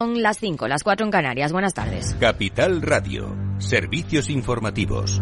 Son las 5, las 4 en Canarias. Buenas tardes. Capital Radio. Servicios informativos.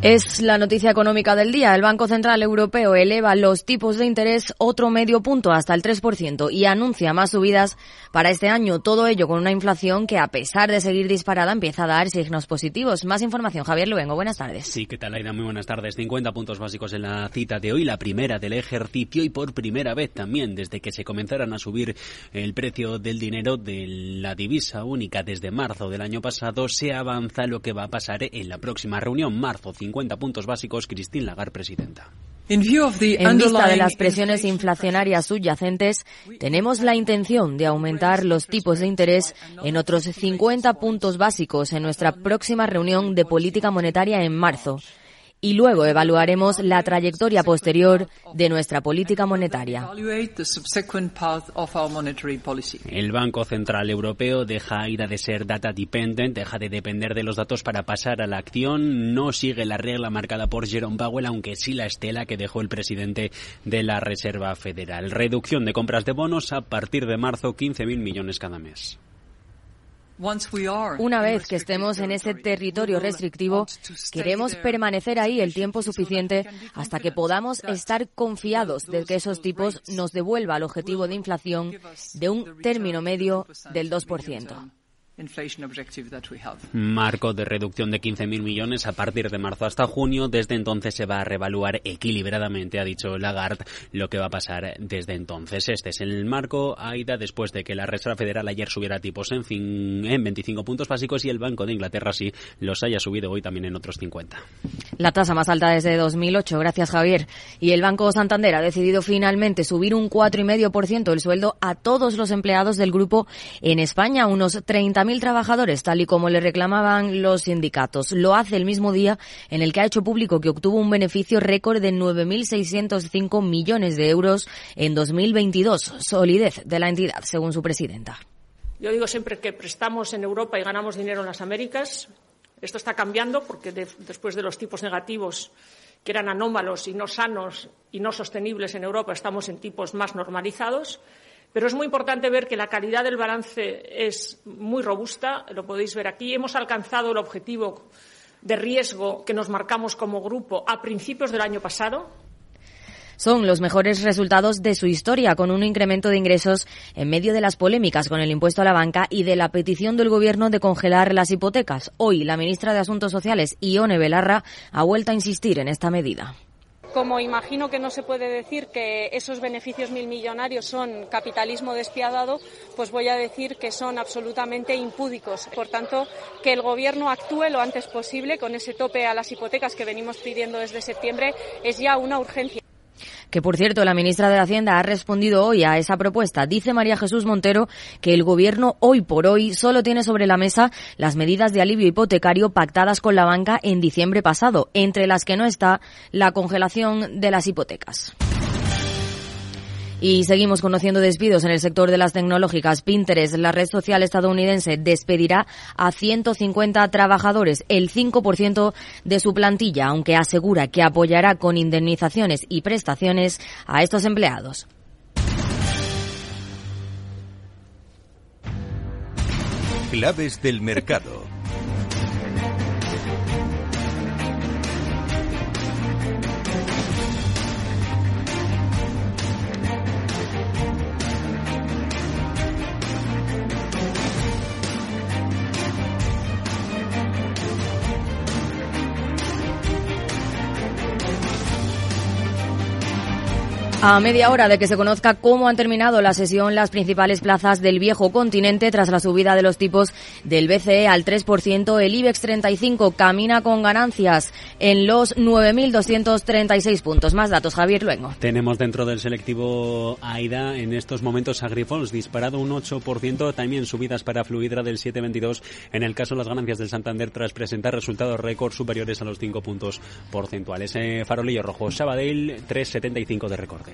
Es la noticia económica del día. El Banco Central Europeo eleva los tipos de interés otro medio punto hasta el 3% y anuncia más subidas para este año. Todo ello con una inflación que, a pesar de seguir disparada, empieza a dar signos positivos. Más información, Javier Luengo. Buenas tardes. Sí, ¿qué tal, Aida? Muy buenas tardes. 50 puntos básicos en la cita de hoy, la primera del ejercicio y por primera vez también desde que se comenzaran a subir el precio del dinero de la divisa única desde marzo del año pasado, se avanza lo que va a pasar en la próxima reunión, marzo 50 puntos básicos, Christine Lagarde, presidenta. En vista de las presiones inflacionarias subyacentes, tenemos la intención de aumentar los tipos de interés en otros 50 puntos básicos en nuestra próxima reunión de política monetaria en marzo y luego evaluaremos la trayectoria posterior de nuestra política monetaria. El Banco Central Europeo deja de ser data dependent, deja de depender de los datos para pasar a la acción, no sigue la regla marcada por Jerome Powell, aunque sí la estela que dejó el presidente de la Reserva Federal. Reducción de compras de bonos a partir de marzo, 15.000 millones cada mes. Una vez que estemos en ese territorio restrictivo, queremos permanecer ahí el tiempo suficiente hasta que podamos estar confiados de que esos tipos nos devuelva el objetivo de inflación de un término medio del 2%. Marco de reducción de 15.000 millones a partir de marzo hasta junio. Desde entonces se va a revaluar equilibradamente, ha dicho Lagarde, lo que va a pasar desde entonces. Este es el marco, Aida, después de que la Reserva Federal ayer subiera tipos en, fin, en 25 puntos básicos y el Banco de Inglaterra sí los haya subido hoy también en otros 50. La tasa más alta desde 2008. Gracias, Javier. Y el Banco Santander ha decidido finalmente subir un 4,5% el sueldo a todos los empleados del grupo en España, unos 30.000 40.000 trabajadores, tal y como le reclamaban los sindicatos. Lo hace el mismo día en el que ha hecho público que obtuvo un beneficio récord de 9.605 millones de euros en 2022. Solidez de la entidad, según su presidenta. Yo digo siempre que prestamos en Europa y ganamos dinero en las Américas. Esto está cambiando porque de, después de los tipos negativos que eran anómalos y no sanos y no sostenibles en Europa, estamos en tipos más normalizados. Pero es muy importante ver que la calidad del balance es muy robusta, lo podéis ver aquí. Hemos alcanzado el objetivo de riesgo que nos marcamos como grupo a principios del año pasado. Son los mejores resultados de su historia, con un incremento de ingresos en medio de las polémicas con el impuesto a la banca y de la petición del Gobierno de congelar las hipotecas. Hoy, la ministra de Asuntos Sociales, Ione Belarra, ha vuelto a insistir en esta medida. Como imagino que no se puede decir que esos beneficios mil millonarios son capitalismo despiadado, pues voy a decir que son absolutamente impúdicos. Por tanto, que el Gobierno actúe lo antes posible con ese tope a las hipotecas que venimos pidiendo desde septiembre es ya una urgencia que por cierto la ministra de Hacienda ha respondido hoy a esa propuesta. Dice María Jesús Montero que el gobierno hoy por hoy solo tiene sobre la mesa las medidas de alivio hipotecario pactadas con la banca en diciembre pasado, entre las que no está la congelación de las hipotecas. Y seguimos conociendo despidos en el sector de las tecnológicas. Pinterest, la red social estadounidense, despedirá a 150 trabajadores, el 5% de su plantilla, aunque asegura que apoyará con indemnizaciones y prestaciones a estos empleados. Claves del mercado. A media hora de que se conozca cómo han terminado la sesión las principales plazas del viejo continente tras la subida de los tipos del BCE al 3%, el IBEX 35 camina con ganancias en los 9.236 puntos. Más datos, Javier Luengo. Tenemos dentro del selectivo AIDA en estos momentos Agrifols disparado un 8%, también subidas para Fluidra del 7,22 en el caso de las ganancias del Santander tras presentar resultados récord superiores a los 5 puntos porcentuales. Eh, farolillo rojo, Sabadell 3,75 de récord.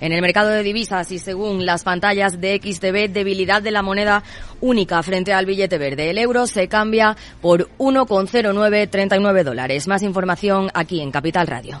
En el mercado de divisas y según las pantallas de XTB, debilidad de la moneda única frente al billete verde. El euro se cambia por 1,0939 dólares. Más información aquí en Capital Radio.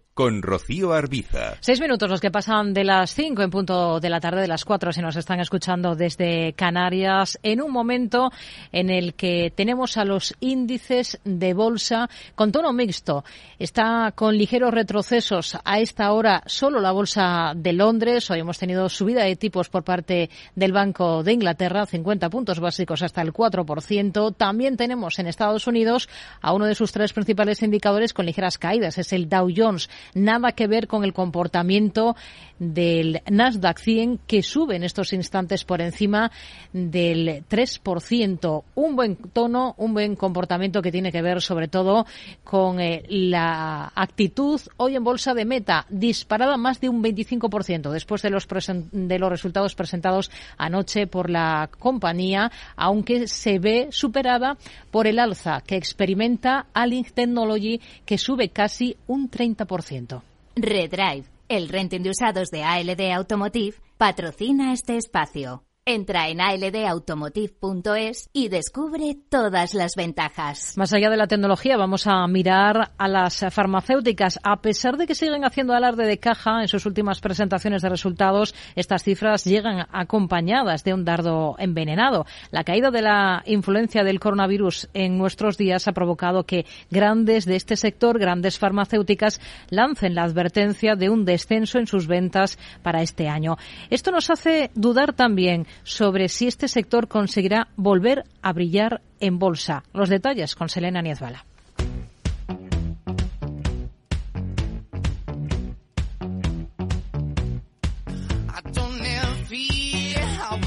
con Rocío Arbiza. Seis minutos los que pasan de las cinco en punto de la tarde, de las cuatro si nos están escuchando desde Canarias, en un momento en el que tenemos a los índices de bolsa con tono mixto. Está con ligeros retrocesos a esta hora solo la bolsa de Londres. Hoy hemos tenido subida de tipos por parte del Banco de Inglaterra, 50 puntos básicos hasta el 4%. También tenemos en Estados Unidos a uno de sus tres principales indicadores con ligeras caídas. Es el Dow Jones nada que ver con el comportamiento del Nasdaq 100 que sube en estos instantes por encima del 3%. Un buen tono, un buen comportamiento que tiene que ver sobre todo con eh, la actitud hoy en bolsa de meta disparada más de un 25% después de los, de los resultados presentados anoche por la compañía, aunque se ve superada por el alza que experimenta Alink Technology que sube casi un 30%. Redrive, el renting de usados de ALD Automotive, patrocina este espacio. Entra en aldautomotive.es y descubre todas las ventajas. Más allá de la tecnología, vamos a mirar a las farmacéuticas. A pesar de que siguen haciendo alarde de caja en sus últimas presentaciones de resultados, estas cifras llegan acompañadas de un dardo envenenado. La caída de la influencia del coronavirus en nuestros días ha provocado que grandes de este sector, grandes farmacéuticas, lancen la advertencia de un descenso en sus ventas para este año. Esto nos hace dudar también sobre si este sector conseguirá volver a brillar en bolsa. Los detalles con Selena Niezbala.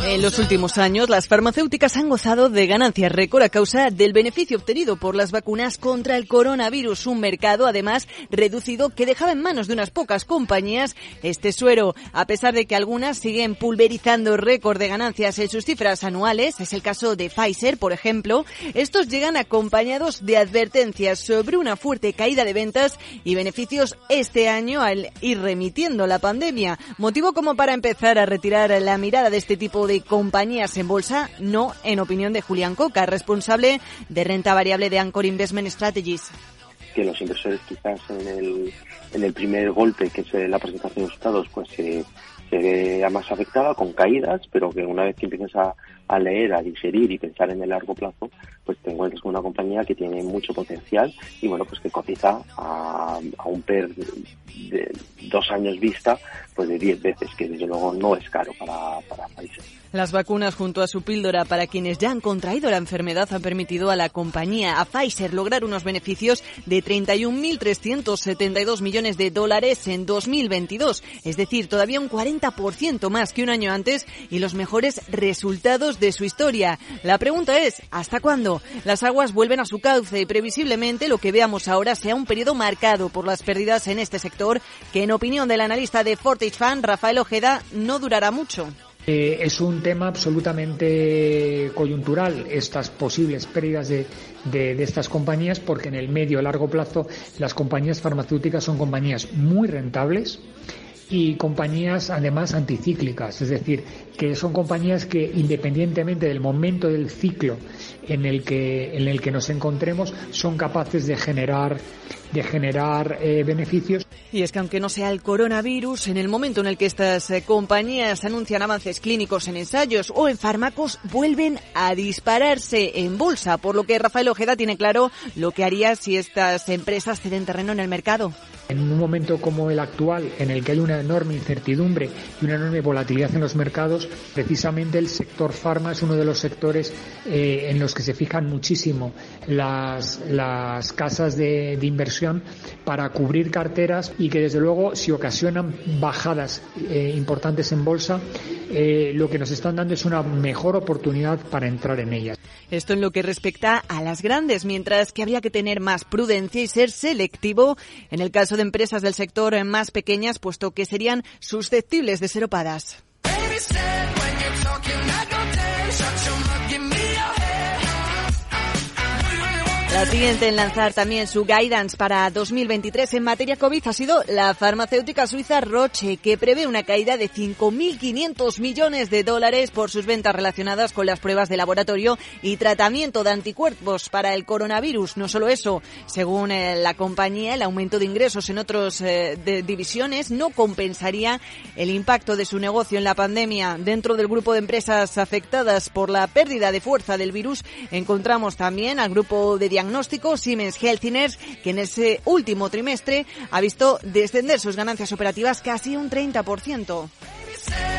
En los últimos años, las farmacéuticas han gozado de ganancias récord a causa del beneficio obtenido por las vacunas contra el coronavirus, un mercado además reducido que dejaba en manos de unas pocas compañías este suero. A pesar de que algunas siguen pulverizando récord de ganancias en sus cifras anuales, es el caso de Pfizer, por ejemplo, estos llegan acompañados de advertencias sobre una fuerte caída de ventas y beneficios este año al ir remitiendo la pandemia, motivo como para empezar a retirar la mirada de este tipo de compañías en bolsa, no en opinión de Julián Coca, responsable de renta variable de Anchor Investment Strategies. Que los inversores quizás en el, en el primer golpe, que es la presentación de resultados, pues se, vea más afectada con caídas, pero que una vez que empieces a, a leer, a digerir y pensar en el largo plazo, pues te encuentras con una compañía que tiene mucho potencial y bueno, pues que cotiza a, a un PER de dos años vista, pues de 10 veces, que desde luego no es caro para, para países. Las vacunas junto a su píldora para quienes ya han contraído la enfermedad han permitido a la compañía, a Pfizer, lograr unos beneficios de 31.372 millones de dólares en 2022, es decir, todavía un 40% más que un año antes y los mejores resultados de su historia. La pregunta es, ¿hasta cuándo? Las aguas vuelven a su cauce y previsiblemente lo que veamos ahora sea un periodo marcado por las pérdidas en este sector que en opinión del analista de Fortage Fan, Rafael Ojeda, no durará mucho. Eh, es un tema absolutamente coyuntural, estas posibles pérdidas de, de, estas compañías, porque en el medio largo plazo las compañías farmacéuticas son compañías muy rentables y compañías además anticíclicas, es decir, que son compañías que independientemente del momento del ciclo en el que, en el que nos encontremos, son capaces de generar, de generar eh, beneficios. Y es que aunque no sea el coronavirus, en el momento en el que estas eh, compañías anuncian avances clínicos en ensayos o en fármacos, vuelven a dispararse en bolsa, por lo que Rafael Ojeda tiene claro lo que haría si estas empresas ceden terreno en el mercado. En un momento como el actual, en el que hay una enorme incertidumbre y una enorme volatilidad en los mercados, precisamente el sector farma es uno de los sectores eh, en los que se fijan muchísimo las, las casas de, inversión para cubrir carteras y que desde luego si ocasionan bajadas eh, importantes en bolsa, eh, lo que nos están dando es una mejor oportunidad para entrar en ellas. Esto en lo que respecta a las grandes, mientras que habría que tener más prudencia y ser selectivo en el caso de empresas del sector más pequeñas, puesto que serían susceptibles de ser opadas. La siguiente en lanzar también su guidance para 2023 en materia COVID ha sido la farmacéutica suiza Roche, que prevé una caída de 5.500 millones de dólares por sus ventas relacionadas con las pruebas de laboratorio y tratamiento de anticuerpos para el coronavirus. No solo eso, según eh, la compañía, el aumento de ingresos en otras eh, divisiones no compensaría el impacto de su negocio en la pandemia. Dentro del grupo de empresas afectadas por la pérdida de fuerza del virus, encontramos también al grupo de diagnóstico diagnóstico Siemens Healthineers, que en ese último trimestre ha visto descender sus ganancias operativas casi un 30%.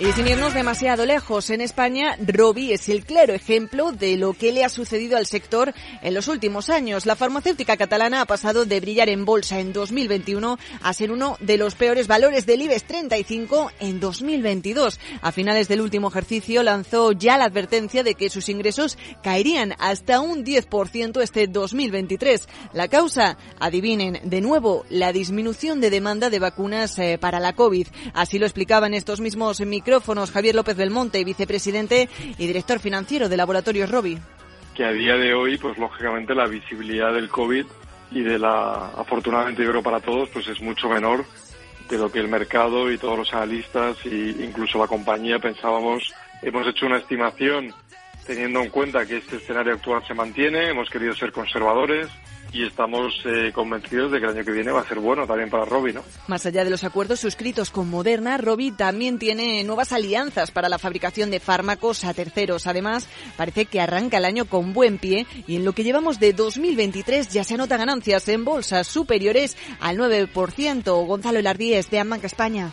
Y sin irnos demasiado lejos, en España, Robi es el claro ejemplo de lo que le ha sucedido al sector en los últimos años. La farmacéutica catalana ha pasado de brillar en bolsa en 2021 a ser uno de los peores valores del IBEX 35 en 2022. A finales del último ejercicio lanzó ya la advertencia de que sus ingresos caerían hasta un 10% este 2023. La causa, adivinen, de nuevo, la disminución de demanda de vacunas eh, para la COVID. Así lo explicaban estos mismos micrófonos Javier López Belmonte, vicepresidente y director financiero de Laboratorios Robi. Que a día de hoy, pues lógicamente la visibilidad del COVID y de la, afortunadamente yo creo para todos, pues es mucho menor de lo que el mercado y todos los analistas e incluso la compañía pensábamos. Hemos hecho una estimación teniendo en cuenta que este escenario actual se mantiene, hemos querido ser conservadores, y estamos eh, convencidos de que el año que viene va a ser bueno también para Robi, ¿no? Más allá de los acuerdos suscritos con Moderna, Robi también tiene nuevas alianzas para la fabricación de fármacos a terceros. Además, parece que arranca el año con buen pie y en lo que llevamos de 2023 ya se anotan ganancias en bolsas superiores al 9%. Gonzalo Elardíez de Amanca España.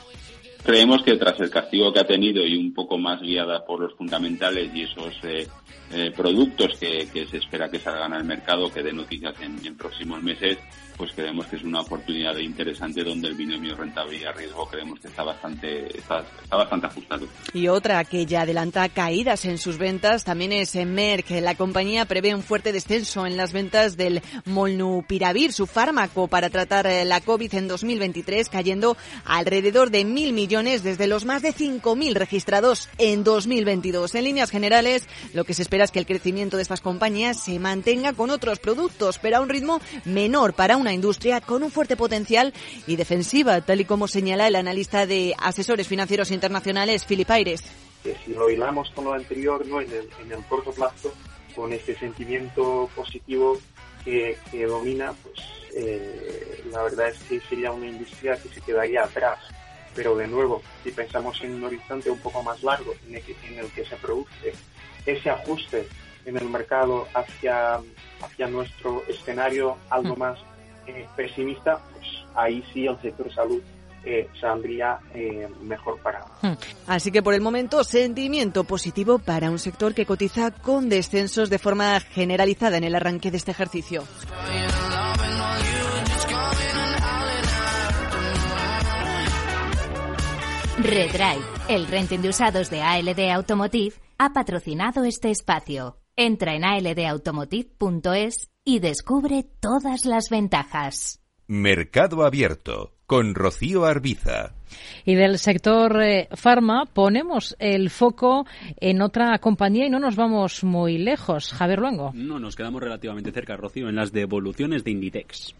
Creemos que tras el castigo que ha tenido y un poco más guiada por los fundamentales y esos eh, eh, productos que, se espera que salgan al mercado, que den noticias en próximos meses, pues creemos que es una oportunidad interesante donde el binomio rentabilidad-riesgo creemos que está bastante, está, bastante ajustado. Y otra que ya adelanta caídas en sus ventas también es Merck. La compañía prevé un fuerte descenso en las ventas del Molnupiravir, su fármaco para tratar eh, la COVID en 2023, cayendo alrededor de mil millones desde los más de 5.000 registrados en 2022. En líneas generales, lo que se espera es que el crecimiento de estas compañías se mantenga con otros productos, pero a un ritmo menor para una industria con un fuerte potencial y defensiva, tal y como señala el analista de asesores financieros internacionales, Philip Aires. Si lo hilamos con lo anterior, ¿no? en, el, en el corto plazo, con este sentimiento positivo que, domina, pues eh, la verdad es que sería una industria que se quedaría atrás. Pero de nuevo, si pensamos en un horizonte un poco más largo en el que, en el que se produce ese ajuste en el mercado hacia, hacia nuestro escenario algo mm. más eh, pesimista, pues ahí sí el sector salud eh, saldría eh, mejor para. Hmm. Así que por el momento, sentimiento positivo para un sector que cotiza con descensos de forma generalizada en el arranque de este ejercicio. Redrive, el renting de usados de ALD Automotive, ha patrocinado este espacio. Entra en aldautomotive.es y descubre todas las ventajas. Mercado Abierto con Rocío Arbiza. Y del sector eh, farma ponemos el foco en otra compañía y no nos vamos muy lejos. Javier Luengo. No, nos quedamos relativamente cerca, Rocío, en las devoluciones de Inditex.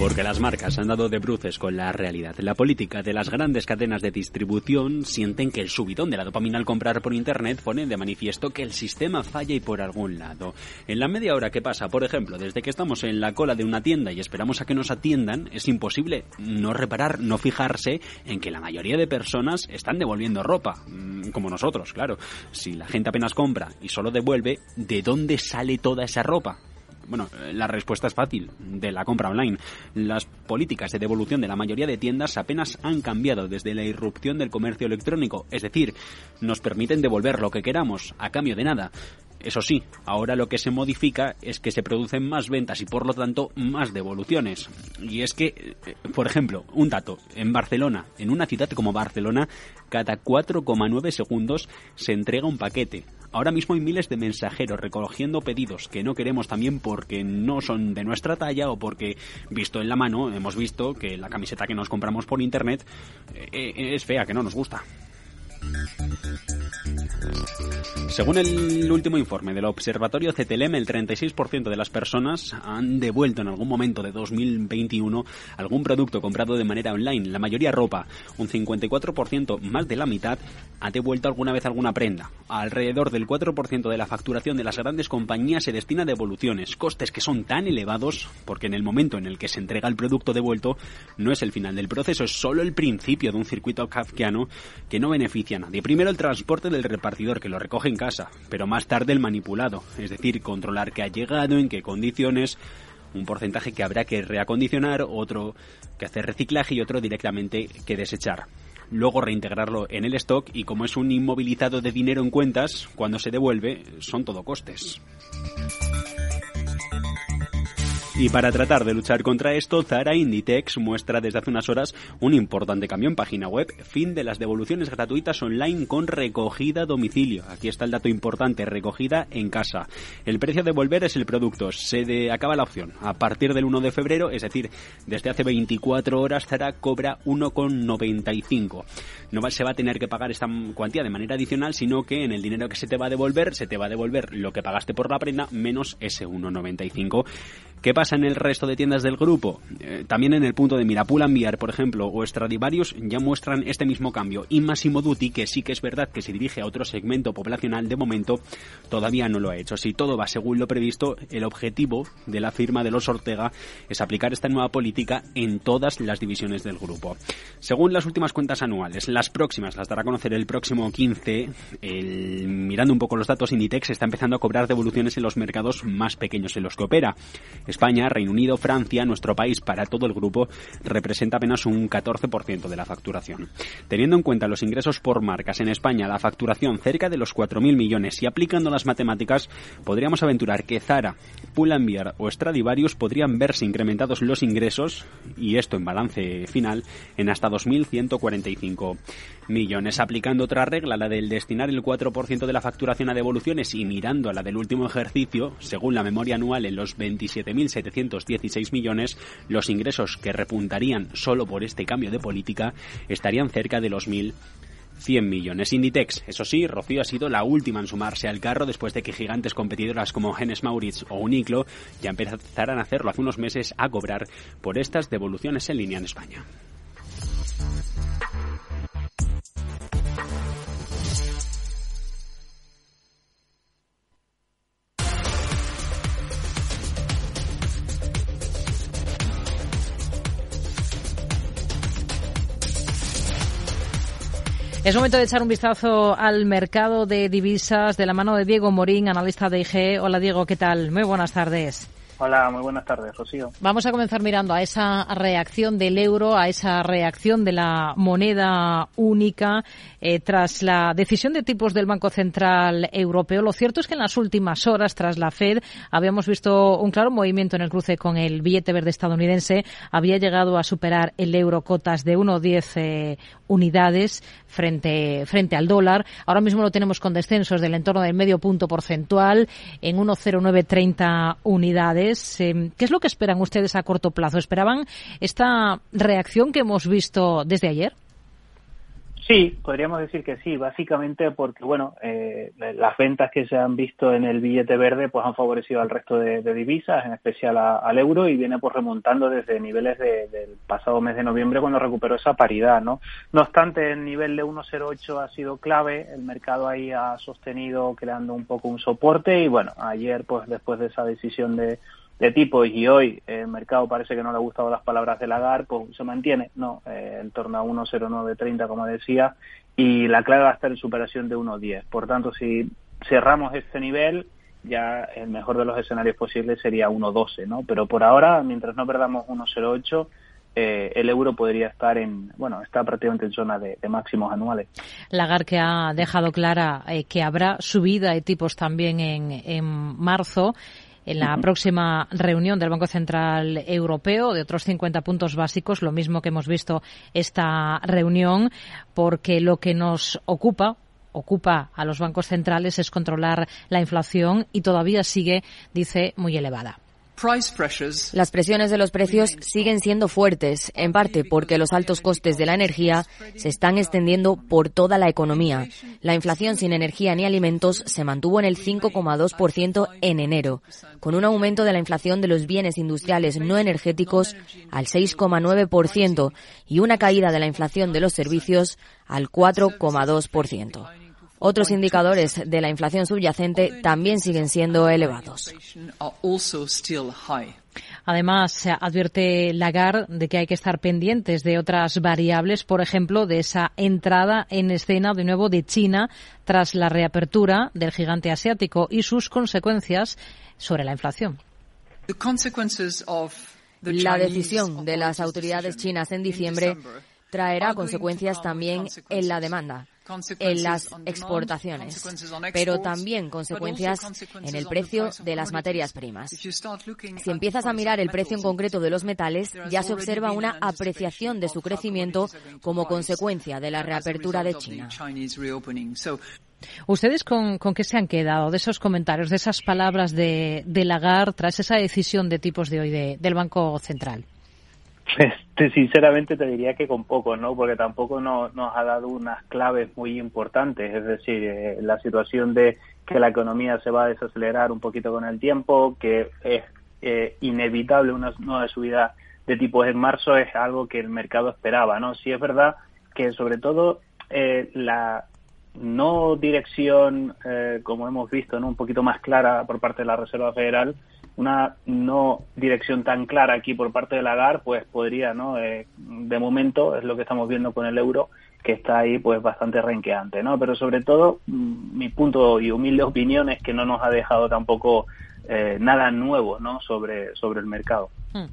Porque las marcas han dado de bruces con la realidad. La política de las grandes cadenas de distribución sienten que el subidón de la dopamina al comprar por Internet pone de manifiesto que el sistema falla y por algún lado. En la media hora que pasa, por ejemplo, desde que estamos en la cola de una tienda y esperamos a que nos atiendan, es imposible no reparar, no fijarse en que la mayoría de personas están devolviendo ropa. Mm, como nosotros, claro. Si la gente apenas compra y solo devuelve, ¿de dónde sale toda esa ropa? Bueno, eh, la respuesta es fácil, de la compra online. Las políticas de devolución de la mayoría de tiendas apenas han cambiado desde la irrupción del comercio electrónico, es decir, nos permiten devolver lo que queramos a cambio de nada. Eso sí, ahora lo que se modifica es que se producen más ventas y por lo tanto más devoluciones. Y es que, eh, por ejemplo, un dato, en Barcelona, en una ciudad como Barcelona, cada 4,9 segundos se entrega un paquete. Ahora mismo hay miles de mensajeros recogiendo pedidos que no queremos también porque no son de nuestra talla o porque, visto en la mano, hemos visto que la camiseta que nos compramos por internet eh, eh, es fea, que no nos gusta. Según el último informe del Observatorio CTLM, el 36% de las personas han devuelto en algún momento de 2021 algún producto comprado de manera online, la mayoría ropa. Un 54%, más de la mitad, ha devuelto alguna vez alguna prenda. Alrededor del 4% de la facturación de las grandes compañías se destina a devoluciones, costes que son tan elevados porque en el momento en el que se entrega el producto devuelto no es el final del proceso, es solo el principio de un circuito kafkiano que no beneficia a nadie. Primero el transporte del repartidor que lo recoge en casa, pero más tarde el manipulado, es decir, controlar qué ha llegado, en qué condiciones, un porcentaje que habrá que reacondicionar, otro que hacer reciclaje y otro directamente que desechar. Luego reintegrarlo en el stock y como es un inmovilizado de dinero en cuentas, cuando se devuelve son todo costes. Y para tratar de luchar contra esto, Zara Inditex muestra desde hace unas horas un importante cambio en página web, fin de las devoluciones gratuitas online con recogida a domicilio. Aquí está el dato importante, recogida en casa. El precio de devolver es el producto, se acaba la opción. A partir del 1 de febrero, es decir, desde hace 24 horas, Zara cobra 1,95. No se va a tener que pagar esta cuantía de manera adicional, sino que en el dinero que se te va a devolver, se te va a devolver lo que pagaste por la prenda menos ese 1,95. ¿Qué pasa en el resto de tiendas del grupo? Eh, también en el punto de Mirapul Enviar, por ejemplo, o Stradivarius ya muestran este mismo cambio. Y Massimo Dutti, que sí que es verdad que se dirige a otro segmento poblacional, de momento todavía no lo ha hecho. Si todo va según lo previsto, el objetivo de la firma de los Ortega es aplicar esta nueva política en todas las divisiones del grupo. Según las últimas cuentas anuales, las próximas las dará a conocer el próximo 15. mirando un poco los datos, Inditex está empezando a cobrar devoluciones en los mercados más pequeños en los que opera. España, Reino Unido, Francia, nuestro país para todo el grupo representa apenas un 14% de la facturación. Teniendo en cuenta los ingresos por marcas en España, la facturación cerca de los 4.000 millones y aplicando las matemáticas, podríamos aventurar que Zara, Pull&Bear o Stradivarius podrían verse incrementados los ingresos, y esto en balance final, en hasta 2.145 millones. Aplicando otra regla, la del destinar el 4% de la facturación a devoluciones y mirando a la del último ejercicio, según la memoria anual en los 27.716 millones, los ingresos que repuntarían solo por este cambio de política estarían cerca de los 1.100 millones. Inditex, eso sí, Rocío ha sido la última en sumarse al carro después de que gigantes competidoras como Hennes Maurits o Uniqlo ya empezaran a hacerlo hace unos meses a cobrar por estas devoluciones en línea en España. Es momento de echar un vistazo al mercado de divisas de la mano de Diego Morín, analista de IG. Hola Diego, ¿qué tal? Muy buenas tardes. Hola, muy buenas tardes, Rocío. Vamos a comenzar mirando a esa reacción del euro, a esa reacción de la moneda única eh, tras la decisión de tipos del Banco Central Europeo. Lo cierto es que en las últimas horas, tras la Fed, habíamos visto un claro movimiento en el cruce con el billete verde estadounidense. Había llegado a superar el euro cotas de 1,10 eh, unidades frente, frente al dólar. Ahora mismo lo tenemos con descensos del entorno del medio punto porcentual en 1,0930 unidades. Em, ¿Qué es lo que esperan ustedes a corto plazo? ¿Esperaban esta reacción que hemos visto desde ayer? Sí, podríamos decir que sí, básicamente porque, bueno, eh, las ventas que se han visto en el billete verde pues han favorecido al resto de, divisas, en especial al euro, y viene pues remontando desde niveles del pasado mes de noviembre cuando recuperó esa paridad, ¿no? No obstante, el nivel de 1,08 ha sido clave, el mercado ahí ha sostenido creando un poco un soporte y bueno, ayer pues después de esa decisión de de tipos y hoy el mercado parece que no le ha gustado las palabras de Lagarde, pues se mantiene, no, eh, en torno a 1,0930 como decía, y la clave va a estar en superación de 1,10. Por tanto, si cerramos este nivel, ya el mejor de los escenarios posibles sería 1,12, ¿no? Pero por ahora, mientras no perdamos 1,08, eh, el euro podría estar en, bueno, está prácticamente en zona de, máximos anuales. Lagarde que ha dejado clara eh, que habrá subida de tipos también en, en marzo en la próxima reunión del Banco Central Europeo de otros 50 puntos básicos, lo mismo que hemos visto esta reunión, porque lo que nos ocupa ocupa a los bancos centrales es controlar la inflación y todavía sigue, dice, muy elevada. Las presiones de los precios siguen siendo fuertes, en parte porque los altos costes de la energía se están extendiendo por toda la economía. La inflación sin energía ni alimentos se mantuvo en el 5,2% en enero, con un aumento de la inflación de los bienes industriales no energéticos al 6,9% y una caída de la inflación de los servicios al 4,2%. Otros indicadores de la inflación subyacente también siguen siendo elevados. Además, se advierte Lagarde de que hay que estar pendientes de otras variables, por ejemplo, de esa entrada en escena de nuevo de China tras la reapertura del gigante asiático y sus consecuencias sobre la inflación. La decisión de las autoridades chinas en diciembre traerá consecuencias también en la demanda en las exportaciones, pero también consecuencias en el precio de las materias primas. Si empiezas a mirar el precio en concreto de los metales, ya se observa una apreciación de su crecimiento como consecuencia de la reapertura de China. ¿Ustedes con, qué se han quedado de esos comentarios, de esas palabras de, Lagarde tras esa decisión de tipos de hoy del Banco Central? Este, sinceramente te diría que con poco, ¿no? Porque tampoco nos ha dado unas claves muy importantes. Es decir, eh, la situación de que la economía se va a desacelerar un poquito con el tiempo, que es eh, inevitable una nueva subida de tipos en marzo, es algo que el mercado esperaba, ¿no? Sí es verdad que sobre todo eh, la no dirección, como hemos visto, ¿no? un poquito más clara por parte de la Reserva Federal, una no dirección tan clara aquí por parte de Lagarde, pues podría, ¿no? Eh, de momento es lo que estamos viendo con el euro, que está ahí pues bastante renqueante, ¿no? Pero sobre todo mm, mi punto y humilde opinión es que no nos ha dejado tampoco eh, nada nuevo, ¿no? Sobre sobre el mercado. Hmm.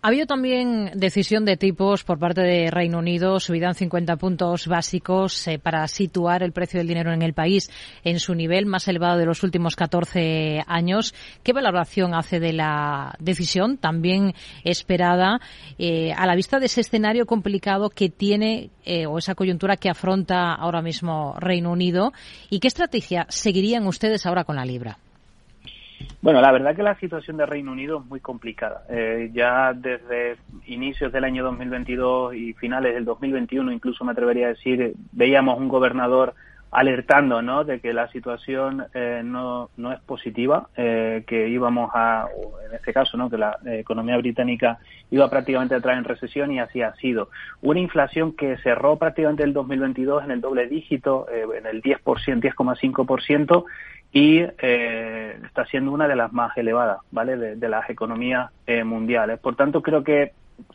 Ha habido también decisión de tipos por parte de Reino Unido, subida en 50 puntos básicos eh, para situar el precio del dinero en el país en su nivel más elevado de los últimos 14 años. ¿Qué valoración hace de la decisión, también esperada, eh, a la vista de ese escenario complicado que tiene o esa coyuntura que afronta ahora mismo Reino Unido? ¿Y qué estrategia seguirían ustedes ahora con la libra? Bueno, la verdad que la situación de Reino Unido es muy complicada. Eh, ya desde inicios del año 2022 y finales del 2021, incluso me atrevería a decir, veíamos un gobernador alertando ¿no? de que la situación eh, no, no es positiva, eh, que íbamos a, en este caso, ¿no? que la economía británica iba prácticamente a entrar en recesión y así ha sido. Una inflación que cerró prácticamente el 2022 en el doble dígito, en el 10%, 10,5%, y eh, está siendo una de las más elevadas, ¿vale? De, las economías eh, mundiales. Por tanto, creo que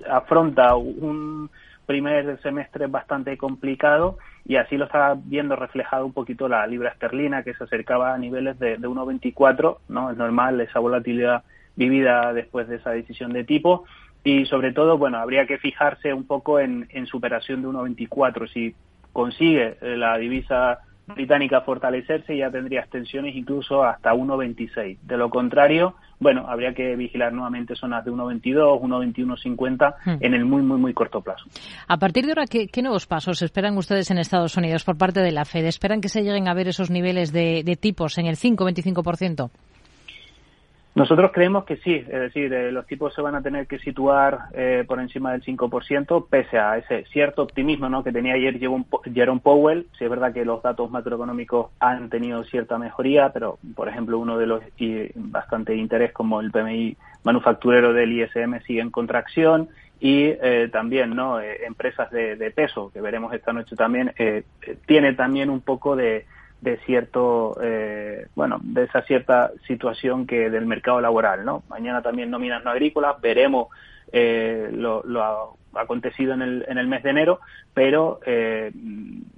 afronta un primer semestre bastante complicado y así lo está viendo reflejado un poquito la libra esterlina que se acercaba a niveles de, de 1,24, ¿no? Es normal esa volatilidad vivida después de esa decisión de tipo y sobre todo, bueno, habría que fijarse un poco en, en superación de 1,24. Si consigue eh, la divisa británica fortalecerse ya tendría extensiones incluso hasta 1,26. De lo contrario, bueno, habría que vigilar nuevamente zonas de 1,22, 1,21,50 hmm. en el muy, muy, muy corto plazo. A partir de ahora, ¿qué, nuevos pasos esperan ustedes en Estados Unidos por parte de la Fed? ¿Esperan que se lleguen a ver esos niveles de, tipos en el 5-25%? Nosotros creemos que sí, es decir, eh, los tipos se van a tener que situar eh, por encima del 5%, pese a ese cierto optimismo ¿no? que tenía ayer Jerome Powell. Sí es verdad que los datos macroeconómicos han tenido cierta mejoría, pero, por ejemplo, uno de los y bastante interés como el PMI manufacturero del ISM sigue en contracción y eh, también no empresas de, de, peso, que veremos esta noche también, tiene también un poco de de cierto, eh, bueno, de esa cierta situación que del mercado laboral, ¿no? Mañana también nóminas no agrícolas, veremos eh, lo, lo acontecido en el, en el mes de enero, pero eh,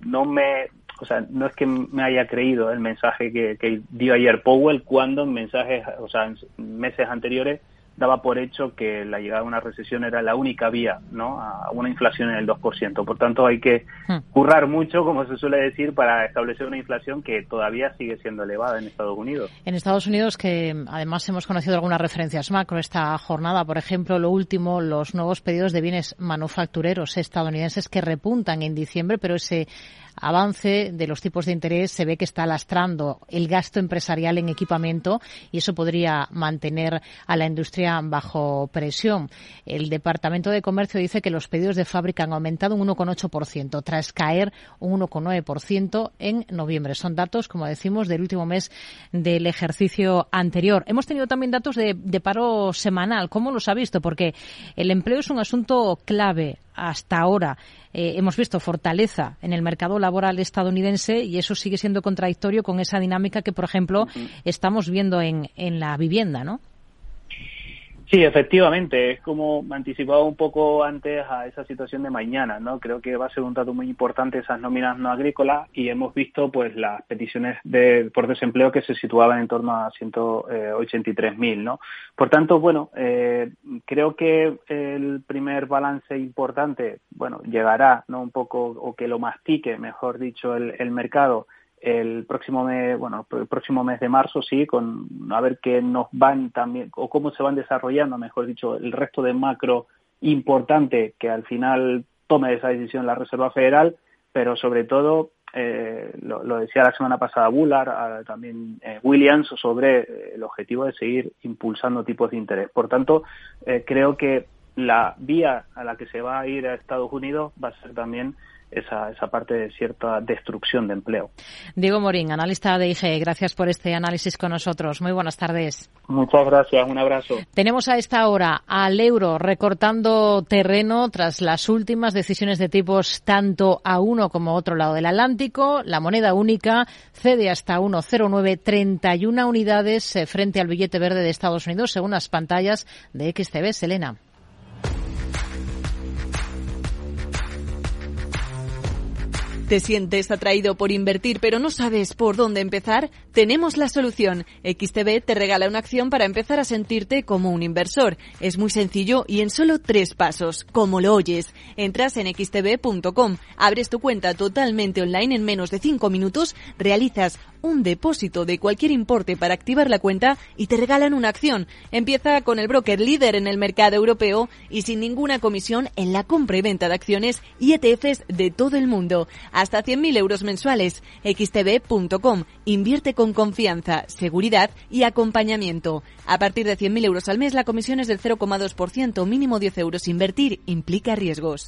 no me, o sea, no es que me haya creído el mensaje que, que dio ayer Powell cuando en mensajes, o sea, en meses anteriores daba por hecho que la llegada de una recesión era la única vía ¿no? a una inflación en el 2%. Por tanto, hay que hmm. currar mucho, como se suele decir, para establecer una inflación que todavía sigue siendo elevada en Estados Unidos. En Estados Unidos, que además hemos conocido algunas referencias macro esta jornada, por ejemplo, lo último, los nuevos pedidos de bienes manufactureros estadounidenses que repuntan en diciembre, pero ese avance de los tipos de interés se ve que está lastrando el gasto empresarial en equipamiento y eso podría mantener a la industria bajo presión. El Departamento de Comercio dice que los pedidos de fábrica han aumentado un 1,8% tras caer un 1,9% en noviembre. Son datos, como decimos, del último mes del ejercicio anterior. Hemos tenido también datos de, de paro semanal. ¿Cómo los ha visto? Porque el empleo es un asunto clave hasta ahora eh, hemos visto fortaleza en el mercado laboral estadounidense y eso sigue siendo contradictorio con esa dinámica que, por ejemplo, estamos viendo en, en la vivienda, ¿no? Sí, efectivamente, es como anticipaba un poco antes a esa situación de mañana, ¿no? Creo que va a ser un dato muy importante esas nóminas no agrícolas y hemos visto pues las peticiones de, por desempleo que se situaban en torno a 183.000, ¿no? Por tanto, bueno, eh, creo que el primer balance importante, bueno, llegará, ¿no? Un poco, o que lo mastique, mejor dicho, el, el mercado el próximo mes, bueno, el próximo mes de marzo, sí, con a ver qué nos van también, o cómo se van desarrollando, mejor dicho, el resto de macro importante que al final tome esa decisión la Reserva Federal, pero sobre todo, eh, lo, decía la semana pasada Bullard, también eh, Williams, sobre eh, el objetivo de seguir impulsando tipos de interés. Por tanto, creo que la vía a la que se va a ir a Estados Unidos va a ser también esa, esa parte de cierta destrucción de empleo. Diego Morín, analista de IGE, gracias por este análisis con nosotros. Muy buenas tardes. Muchas gracias, un abrazo. Tenemos a esta hora al euro recortando terreno tras las últimas decisiones de tipos tanto a uno como a otro lado del Atlántico. La moneda única cede hasta 1,09, 31 unidades eh, frente al billete verde de Estados Unidos, según las pantallas de XTB. Selena. ¿Te sientes atraído por invertir pero no sabes por dónde empezar? Tenemos la solución. XTB te regala una acción para empezar a sentirte como un inversor. Es muy sencillo y en solo tres pasos, como lo oyes. Entras en xtb.com, abres tu cuenta totalmente online en menos de cinco minutos, realizas un depósito de cualquier importe para activar la cuenta y te regalan una acción. Empieza con el broker líder en el mercado europeo y sin ninguna comisión en la compra y venta de acciones y ETFs de todo el mundo hasta 100.000 euros mensuales. xtb.com. Invierte con confianza, seguridad y acompañamiento. A partir de 100.000 euros al mes, la comisión es del 0,2%, mínimo 10 euros. Invertir implica riesgos.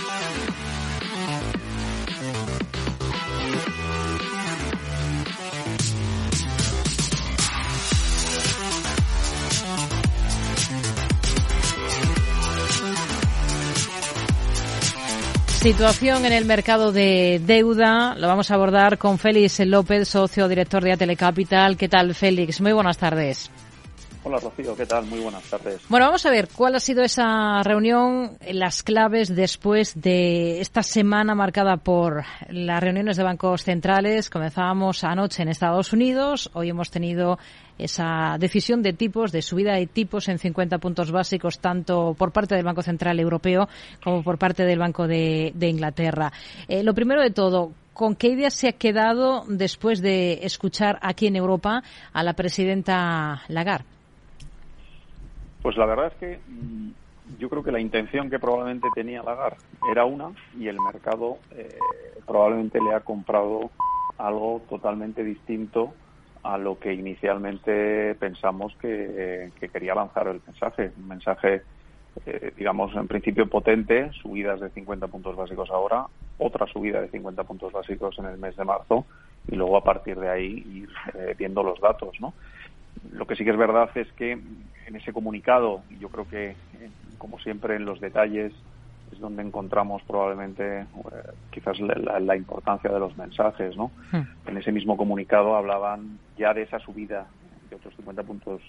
Situación en el mercado de deuda. Lo vamos a abordar con Félix López, socio director de Atelecapital. ¿Qué tal, Félix? Muy buenas tardes. Hola Rocío, ¿qué tal? Muy buenas tardes. Bueno, vamos a ver cuál ha sido esa reunión, las claves después de esta semana marcada por las reuniones de bancos centrales. Comenzábamos anoche en Estados Unidos, hoy hemos tenido esa decisión de tipos, de subida de tipos en 50 puntos básicos, tanto por parte del Banco Central Europeo como por parte del Banco de, Inglaterra. Eh, lo primero de todo, ¿con qué idea se ha quedado después de escuchar aquí en Europa a la presidenta Lagarde? Pues la verdad es que mm, yo creo que la intención que probablemente tenía Lagarde era una y el mercado eh, probablemente le ha comprado algo totalmente distinto a lo que inicialmente pensamos que, quería lanzar el mensaje. Un mensaje, eh, digamos, en principio potente, subidas de 50 puntos básicos ahora, otra subida de 50 puntos básicos en el mes de marzo y luego a partir de ahí ir eh, viendo los datos, ¿no? Lo que sí que es verdad es que en ese comunicado, yo creo que, eh, como siempre, en los detalles es donde encontramos probablemente eh, quizás la, importancia de los mensajes, ¿no? Hmm. En ese mismo comunicado hablaban ya de esa subida de otros 50 puntos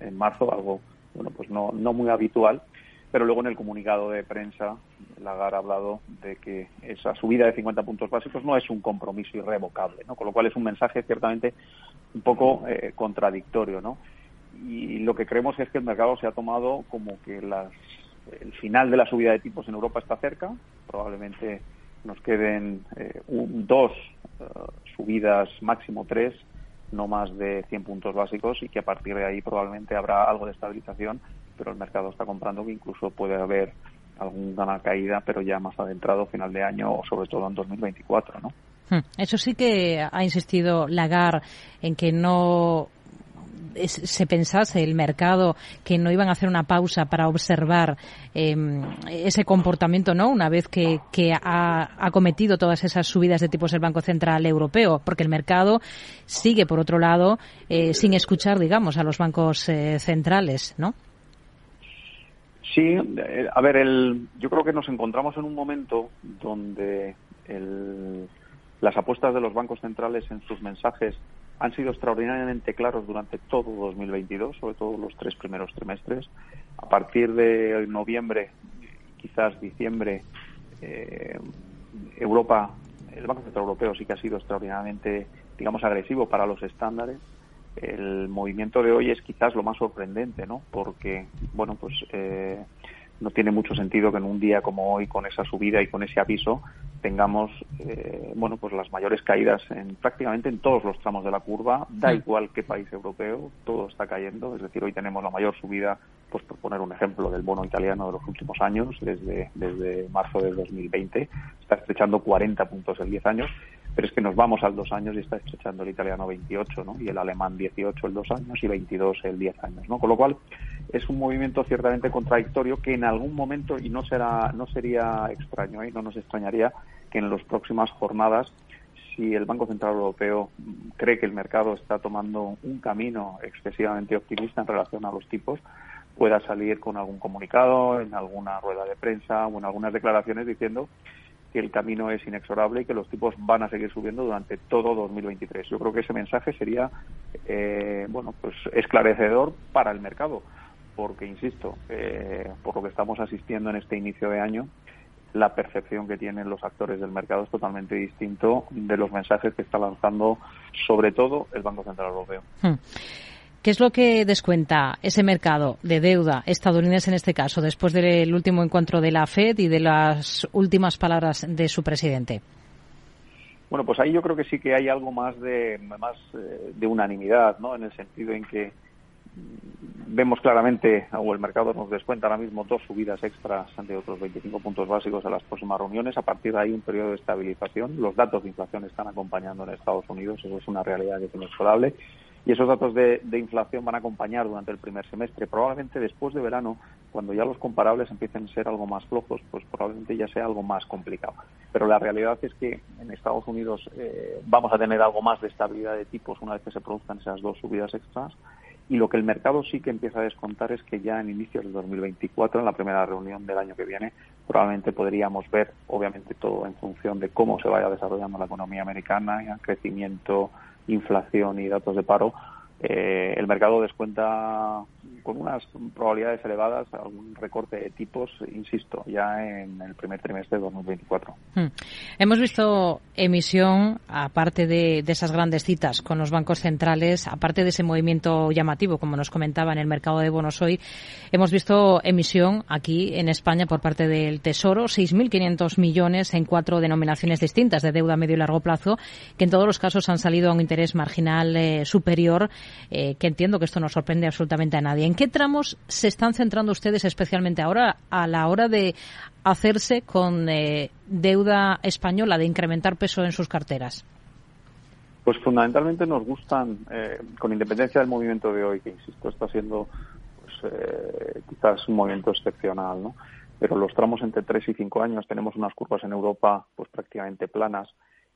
en, marzo, algo, bueno, pues no, no muy habitual, pero luego en el comunicado de prensa Lagarde ha hablado de que esa subida de 50 puntos básicos no es un compromiso irrevocable, ¿no? Con lo cual es un mensaje ciertamente un poco eh, contradictorio, ¿no? Y lo que creemos es que el mercado se ha tomado como que las, el final de la subida de tipos en Europa está cerca, probablemente nos queden eh, dos eh, subidas, máximo tres, no más de 100 puntos básicos y que a partir de ahí probablemente habrá algo de estabilización, pero el mercado está comprando que incluso puede haber alguna caída, pero ya más adentrado final de año o sobre todo en 2024, ¿no? Hmm. Eso sí que ha insistido Lagarde en que no se pensase el mercado que no iban a hacer una pausa para observar em, ese comportamiento, ¿no? Una vez que, ha, cometido todas esas subidas de tipos el Banco Central Europeo, porque el mercado sigue, por otro lado, eh, sin escuchar, digamos, a los bancos eh, centrales, ¿no? Sí, eh, a ver, el, yo creo que nos encontramos en un momento donde el, las apuestas de los bancos centrales en sus mensajes han sido extraordinariamente claros durante todo 2022, sobre todo los tres primeros trimestres. A partir de noviembre, quizás diciembre, eh, Europa, el Banco Central Europeo sí que ha sido extraordinariamente, digamos, agresivo para los estándares. El movimiento de hoy es quizás lo más sorprendente, ¿no? Porque, bueno, pues eh, no tiene mucho sentido que en un día como hoy, con esa subida y con ese aviso, tengamos eh, bueno pues las mayores caídas en prácticamente en todos los tramos de la curva da igual qué país europeo todo está cayendo. Es decir hoy tenemos la mayor subida pues por poner un ejemplo del bono italiano de los últimos años desde desde marzo de 2020 está estrechando 40 puntos en 10 años pero es que nos vamos al dos años y está estrechando el italiano 28 ¿no? y el alemán 18 el dos años y 22 el 10 años ¿no? con lo cual es un movimiento ciertamente contradictorio que en algún momento y no será no sería extraño y ¿eh? no nos extrañaría que en las próximas jornadas si el Banco Central Europeo cree que el mercado está tomando un camino excesivamente optimista en relación a los tipos, pueda salir con algún comunicado, en alguna rueda de prensa o en algunas declaraciones diciendo que el camino es inexorable y que los tipos van a seguir subiendo durante todo 2023. Yo creo que ese mensaje sería, eh, bueno, pues esclarecedor para el mercado, porque insisto, eh, por lo que estamos asistiendo en este inicio de año, la percepción que tienen los actores del mercado es totalmente distinto de los mensajes que está lanzando sobre todo el Banco Central Europeo. Hmm. ¿Qué es lo que descuenta ese mercado de deuda estadounidense en este caso, después del último encuentro de la Fed y de las últimas palabras de su presidente? Bueno, pues ahí yo creo que sí que hay algo más de más eh, de unanimidad, ¿no? En el sentido en que vemos claramente, o el mercado nos descuenta ahora mismo dos subidas extras de otros 25 puntos básicos a las próximas reuniones. A partir de ahí, un periodo de estabilización. Los datos de inflación están acompañando en Estados Unidos, eso es una realidad que es inexorable. Y esos datos de, inflación van a acompañar durante el primer semestre. Probablemente después de verano, cuando ya los comparables empiecen a ser algo más flojos, pues probablemente ya sea algo más complicado. Pero la realidad es que en Estados Unidos eh, vamos a tener algo más de estabilidad de tipos una vez que se produzcan esas dos subidas extras y lo que el mercado sí que empieza a descontar es que ya en inicios de 2024, en la primera reunión del año que viene, probablemente podríamos ver, obviamente todo en función de cómo se vaya desarrollando la economía americana, crecimiento, inflación y datos de paro, eh, el mercado descuenta con unas probabilidades elevadas a un recorte de tipos, insisto, ya en el primer trimestre de 2024. Hmm. Hemos visto emisión, aparte de, esas grandes citas con los bancos centrales, aparte de ese movimiento llamativo, como nos comentaba en el mercado de bonos hoy, hemos visto emisión aquí en España por parte del Tesoro, 6.500 millones en cuatro denominaciones distintas de deuda a medio y largo plazo, que en todos los casos han salido a un interés marginal eh, superior, eh, que entiendo que esto no sorprende absolutamente a nadie. ¿En qué tramos se están centrando ustedes especialmente ahora a la hora de hacerse con eh, deuda española, de incrementar peso en sus carteras? Pues fundamentalmente nos gustan, eh, con independencia del movimiento de hoy, que insisto, está siendo pues, eh, quizás un movimiento excepcional, ¿no? Pero los tramos entre 3 y 5 años tenemos unas curvas en Europa pues prácticamente planas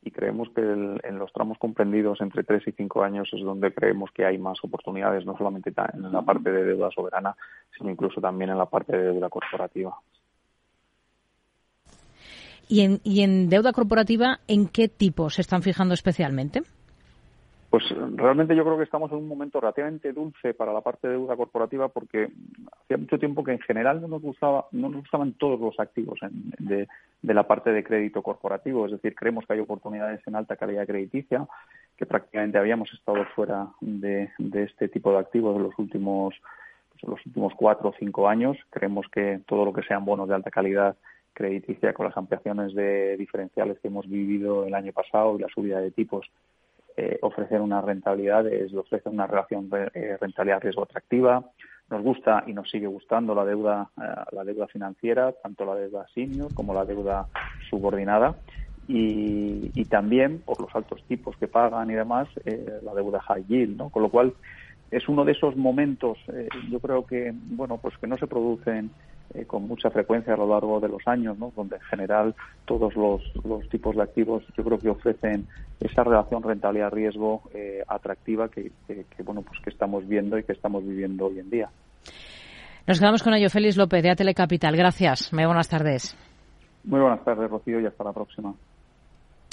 y creemos que en los tramos comprendidos entre 3 y 5 años es donde creemos que hay más oportunidades, no solamente en la parte de deuda soberana, sino incluso también en la parte de deuda corporativa. ¿Y en, y en deuda corporativa, en qué tipo se están fijando especialmente? Pues realmente yo creo que estamos en un momento relativamente dulce para la parte de deuda corporativa porque hacía mucho tiempo que en general no nos gustaba, no nos gustaban todos los activos de, la parte de crédito corporativo, es decir, creemos que hay oportunidades en alta calidad crediticia, que prácticamente habíamos estado fuera de, este tipo de activos en los últimos pues, los últimos cuatro o cinco años. Creemos que todo lo que sean bonos de alta calidad crediticia con las ampliaciones de diferenciales que hemos vivido el año pasado y la subida de tipos eh, ofrecer una rentabilidad, es, ofrece una relación eh, rentabilidad-riesgo atractiva. Nos gusta y nos sigue gustando la deuda, eh, la deuda financiera, tanto la deuda senior como la deuda subordinada. Y, y también por los altos tipos que pagan y demás, eh, la deuda high yield, ¿no? Con lo cual es uno de esos momentos, yo creo que, bueno, pues que no se producen eh, con mucha frecuencia a lo largo de los años, ¿no? donde en general todos los, tipos de activos yo creo que ofrecen esa relación rentabilidad-riesgo eh, atractiva que, bueno pues que estamos viendo y que estamos viviendo hoy en día. Nos quedamos con ello, Félix López, de Telecapital. Gracias. Muy buenas tardes. Muy buenas tardes, Rocío, y hasta la próxima.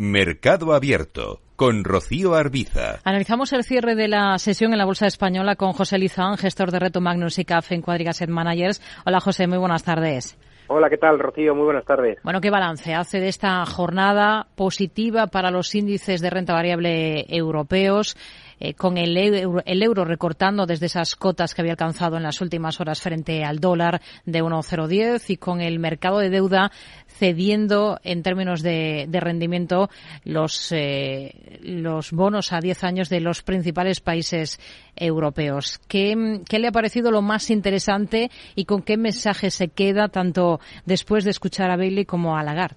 Mercado Abierto con Rocío Arbiza. Analizamos el cierre de la sesión en la Bolsa Española con José Lizán, gestor de Reto Magnus y CAF en Cuadriga Asset Managers. Hola José, muy buenas tardes. Hola, ¿qué tal, Rocío? Muy buenas tardes. Bueno, ¿qué balance hace de esta jornada positiva para los índices de renta variable europeos? Eh, con el euro, el euro recortando desde esas cotas que había alcanzado en las últimas horas frente al dólar de 1,010 y con el mercado de deuda cediendo en términos de, rendimiento los, eh, los bonos a 10 años de los principales países europeos. ¿Qué, ¿Qué le ha parecido lo más interesante y con qué mensaje se queda tanto después de escuchar a Bailey como a Lagarde?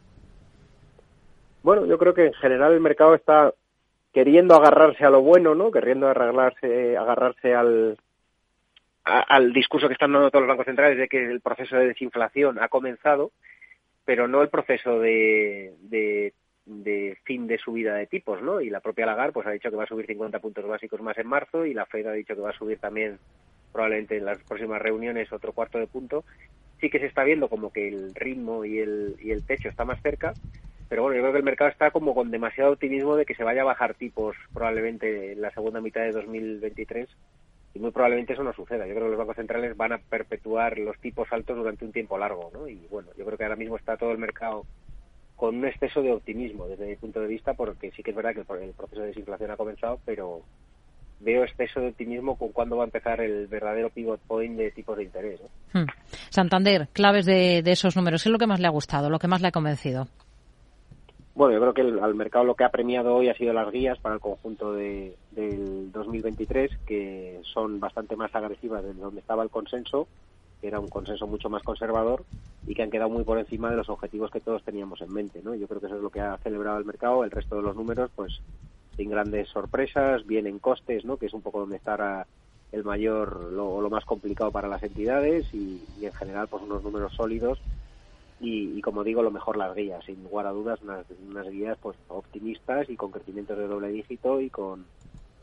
Bueno, yo creo que en general el mercado está queriendo agarrarse a lo bueno, ¿no? Queriendo agarrarse, agarrarse al, al discurso que están dando todos los bancos centrales de que el proceso de desinflación ha comenzado, pero no el proceso de, de, de, fin de subida de tipos, ¿no? Y la propia Lagarde pues ha dicho que va a subir 50 puntos básicos más en marzo y la Fed ha dicho que va a subir también probablemente en las próximas reuniones otro cuarto de punto. Sí que se está viendo como que el ritmo y el, y el techo está más cerca, pero bueno, yo creo que el mercado está como con demasiado optimismo de que se vaya a bajar tipos probablemente en la segunda mitad de 2023 y muy probablemente eso no suceda. Yo creo que los bancos centrales van a perpetuar los tipos altos durante un tiempo largo, ¿no? Y bueno, yo creo que ahora mismo está todo el mercado con un exceso de optimismo desde mi punto de vista, porque sí que es verdad que el proceso de desinflación ha comenzado, pero veo exceso de optimismo con cuándo va a empezar el verdadero pivot point de tipos de interés. Hmm. Santander, claves de, de esos números, ¿qué es lo que más le ha gustado, lo que más le ha convencido? Bueno, yo creo que al mercado lo que ha premiado hoy ha sido las guías para el conjunto de, del 2023, que son bastante más agresivas de donde estaba el consenso, que era un consenso mucho más conservador y que han quedado muy por encima de los objetivos que todos teníamos en mente. ¿no? Yo creo que eso es lo que ha celebrado el mercado. El resto de los números, pues sin grandes sorpresas, bien en costes, ¿no? que es un poco donde está el mayor, lo, lo más complicado para las entidades y, en general pues unos números sólidos y, y, como digo, lo mejor las guías, sin lugar a dudas, unas, unas guías pues optimistas y con crecimientos de doble dígito y con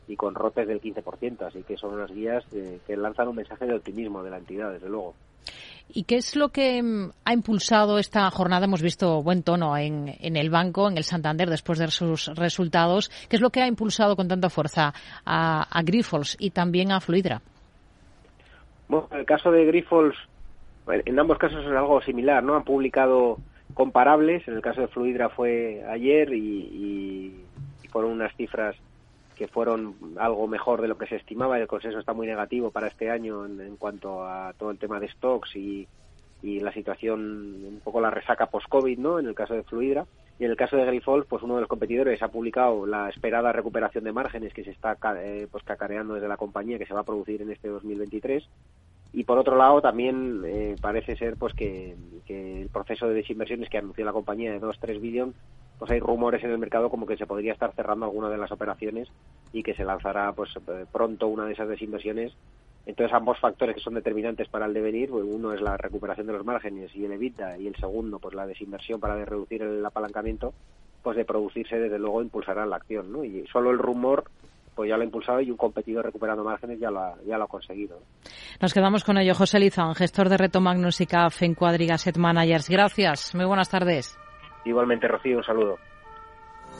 y con rotes del 15%, así que son unas guías eh, que lanzan un mensaje de optimismo de la entidad, desde luego. ¿Y qué es lo que mm, ha impulsado esta jornada? Hemos visto buen tono en, en, el banco, en el Santander, después de sus resultados. ¿Qué es lo que ha impulsado con tanta fuerza a, a Grifols y también a Fluidra? Bueno, en el caso de Grifols, en ambos casos es algo similar, ¿no? Han publicado comparables. En el caso de Fluidra fue ayer y, y, fueron unas cifras que fueron algo mejor de lo que se estimaba. El consenso está muy negativo para este año en, en cuanto a todo el tema de stocks y, la situación, un poco la resaca post-COVID, ¿no? En el caso de Fluidra. Y en el caso de Grifols, pues uno de los competidores ha publicado la esperada recuperación de márgenes que se está eh, pues cacareando desde la compañía que se va a producir en este 2023. Y por otro lado, también eh, parece ser pues que, el proceso de desinversiones que anunció la compañía de 2-3 billones pues hay rumores en el mercado como que se podría estar cerrando alguna de las operaciones y que se lanzará pues pronto una de esas desinversiones. Entonces ambos factores que son determinantes para el devenir, pues, uno es la recuperación de los márgenes y el EBITDA y el segundo pues la desinversión para reducir el apalancamiento, pues de producirse desde luego impulsará la acción, ¿no? Y solo el rumor pues ya lo ha impulsado y un competidor recuperando márgenes ya lo ha, ya lo ha conseguido. Nos quedamos con ello. José Lizán, gestor de Reto Magnus y CAF en Quadriga Managers. Gracias. Muy buenas tardes. Igualmente, Rocío, un saludo.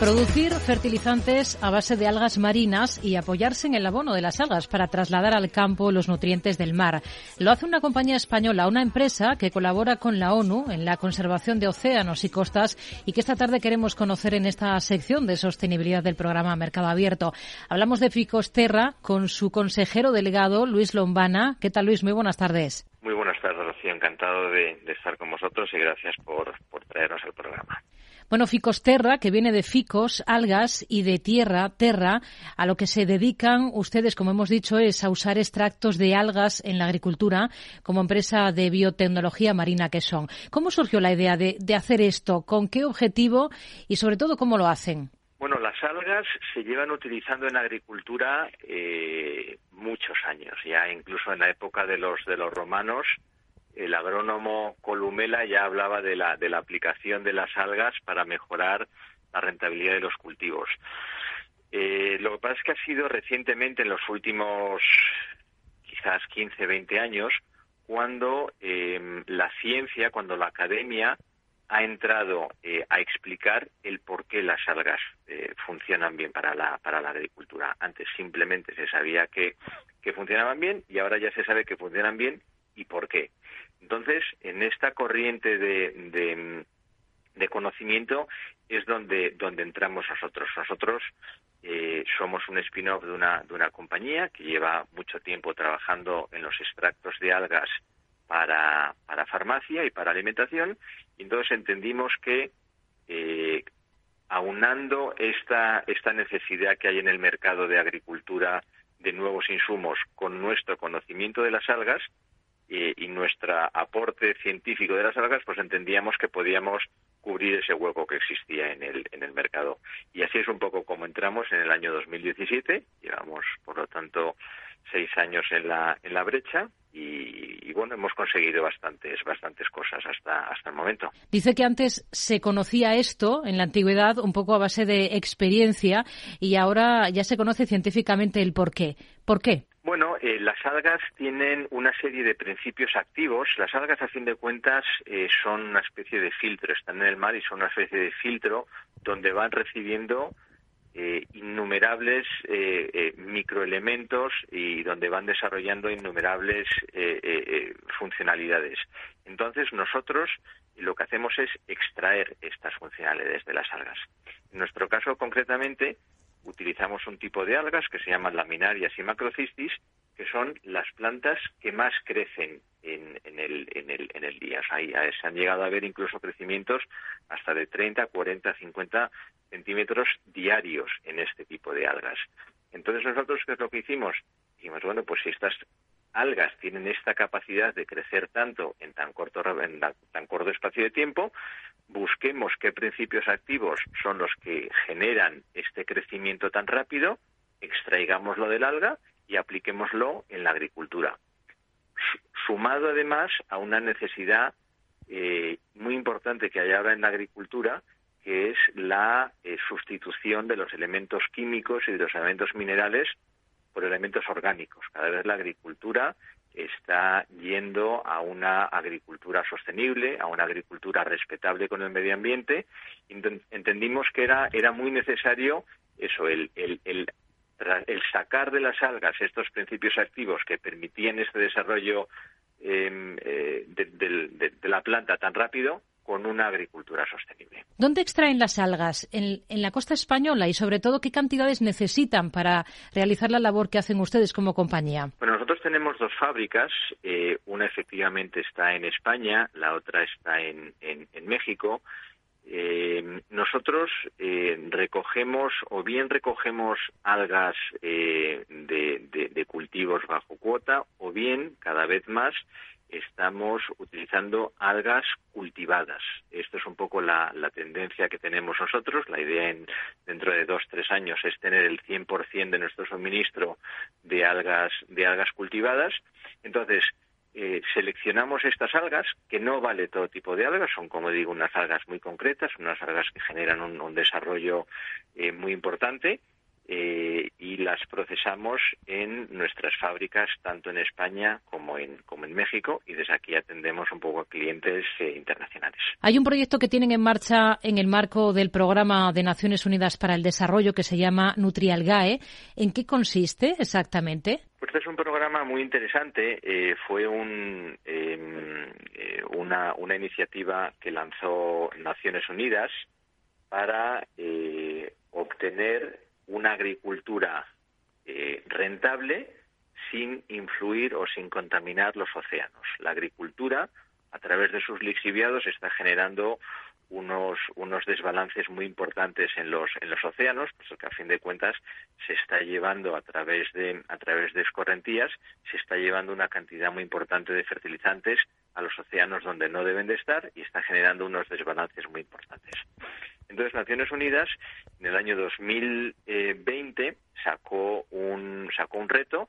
Producir fertilizantes a base de algas marinas y apoyarse en el abono de las algas para trasladar al campo los nutrientes del mar. Lo hace una compañía española, una empresa que colabora con la ONU en la conservación de océanos y costas y que esta tarde queremos conocer en esta sección de sostenibilidad del programa Mercado Abierto. Hablamos de Ficosterra con su consejero delegado, Luis Lombana. ¿Qué tal, Luis? Muy buenas tardes. Muy buenas tardes, Rocío. Encantado de, estar con vosotros y gracias por, por traernos al programa. Bueno, Ficosterra, que viene de ficos, algas y de tierra, terra, a lo que se dedican ustedes, como hemos dicho, es a usar extractos de algas en la agricultura como empresa de biotecnología marina que son. ¿Cómo surgió la idea de, hacer esto? ¿Con qué objetivo? Y sobre todo, ¿cómo lo hacen? Bueno, las algas se llevan utilizando en agricultura eh, muchos años, ya incluso en la época de los de los romanos el agrónomo Columela ya hablaba de la, de la aplicación de las algas para mejorar la rentabilidad de los cultivos. Eh, lo que pasa es que ha sido recientemente, en los últimos quizás 15, 20 años, cuando eh, la ciencia, cuando la academia ha entrado eh, a explicar el por qué las algas eh, funcionan bien para la, para la agricultura. Antes simplemente se sabía que, que funcionaban bien y ahora ya se sabe que funcionan bien y por qué. Entonces, en esta corriente de, de, conocimiento es donde, donde entramos nosotros. Nosotros eh, somos un spin-off de una, de una compañía que lleva mucho tiempo trabajando en los extractos de algas para, para farmacia y para alimentación, y entonces entendimos que eh, aunando esta, esta necesidad que hay en el mercado de agricultura de nuevos insumos con nuestro conocimiento de las algas, y, y nuestro aporte científico de las algas, pues entendíamos que podíamos cubrir ese hueco que existía en el, en el mercado. Y así es un poco como entramos en el año 2017. Llevamos, por lo tanto, seis años en la, en la brecha y, y, bueno, hemos conseguido bastantes, bastantes cosas hasta, hasta el momento. Dice que antes se conocía esto en la antigüedad un poco a base de experiencia y ahora ya se conoce científicamente el por qué. ¿Por qué? Bueno, eh, las algas tienen una serie de principios activos. Las algas, a fin de cuentas, eh, son una especie de filtro. Están en el mar y son una especie de filtro donde van recibiendo eh, innumerables eh, eh, microelementos y donde van desarrollando innumerables funcionalidades. Entonces nosotros lo que hacemos es extraer estas funcionalidades de las algas. En nuestro caso concretamente utilizamos un tipo de algas que se llaman laminarias y macrocistis, que son las plantas que más crecen en, el, en, el, en el día. se han llegado a ver incluso crecimientos hasta de 30, 40, 50 centímetros diarios en este tipo de algas. Entonces nosotros, ¿qué es lo que hicimos? Dijimos, bueno, pues si estas algas tienen esta capacidad de crecer tanto en tan corto, en tan corto espacio de tiempo, busquemos qué principios activos son los que generan este crecimiento tan rápido, extraigámoslo del alga y apliquémoslo en la agricultura. Sumado además a una necesidad eh, muy importante que hay ahora en la agricultura, que es la eh, sustitución de los elementos químicos y de los elementos minerales por elementos orgánicos. Cada vez la agricultura está yendo a una agricultura sostenible, a una agricultura respetable con el medio ambiente. Entendimos que era, era muy necesario eso, el, el, el, sacar de las algas estos principios activos que permitían este desarrollo em, eh, de la planta tan rápido con una agricultura sostenible. ¿Dónde extraen las algas? ¿En, la costa española y sobre todo qué cantidades necesitan para realizar la labor que hacen ustedes como compañía? Bueno, nosotros tenemos dos fábricas. Eh, una efectivamente está en España, la otra está en, México. Eh, nosotros eh, recogemos o bien recogemos algas de, cultivos bajo cuota o bien cada vez más estamos utilizando algas cultivadas. Esto es un poco la, tendencia que tenemos nosotros. La idea en, dentro de dos, tres años es tener el 100% de nuestro suministro de algas, de algas cultivadas. Entonces, eh, seleccionamos estas algas, que no vale todo tipo de algas, son, como digo, unas algas muy concretas, unas algas que generan un, desarrollo eh, muy importante eh, y las procesamos en nuestras fábricas tanto en España como en, como en México y desde aquí atendemos un poco a clientes eh, internacionales. Hay un proyecto que tienen en marcha en el marco del programa de Naciones Unidas para el Desarrollo que se llama Nutrialgae. ¿En qué consiste exactamente? Pues este es un programa muy interesante. Eh, fue un, em, una, una iniciativa que lanzó Naciones Unidas para obtener una agricultura eh, rentable sin influir o sin contaminar los océanos. La agricultura, a través de sus lixiviados, está generando unos, unos desbalances muy importantes en los, en los océanos, porque a fin de cuentas se está llevando a través de, a través de escorrentías, se está llevando una cantidad muy importante de fertilizantes a los océanos donde no deben de estar y está generando unos desbalances muy importantes. Entonces, Naciones Unidas en el año 2020 sacó un, sacó un reto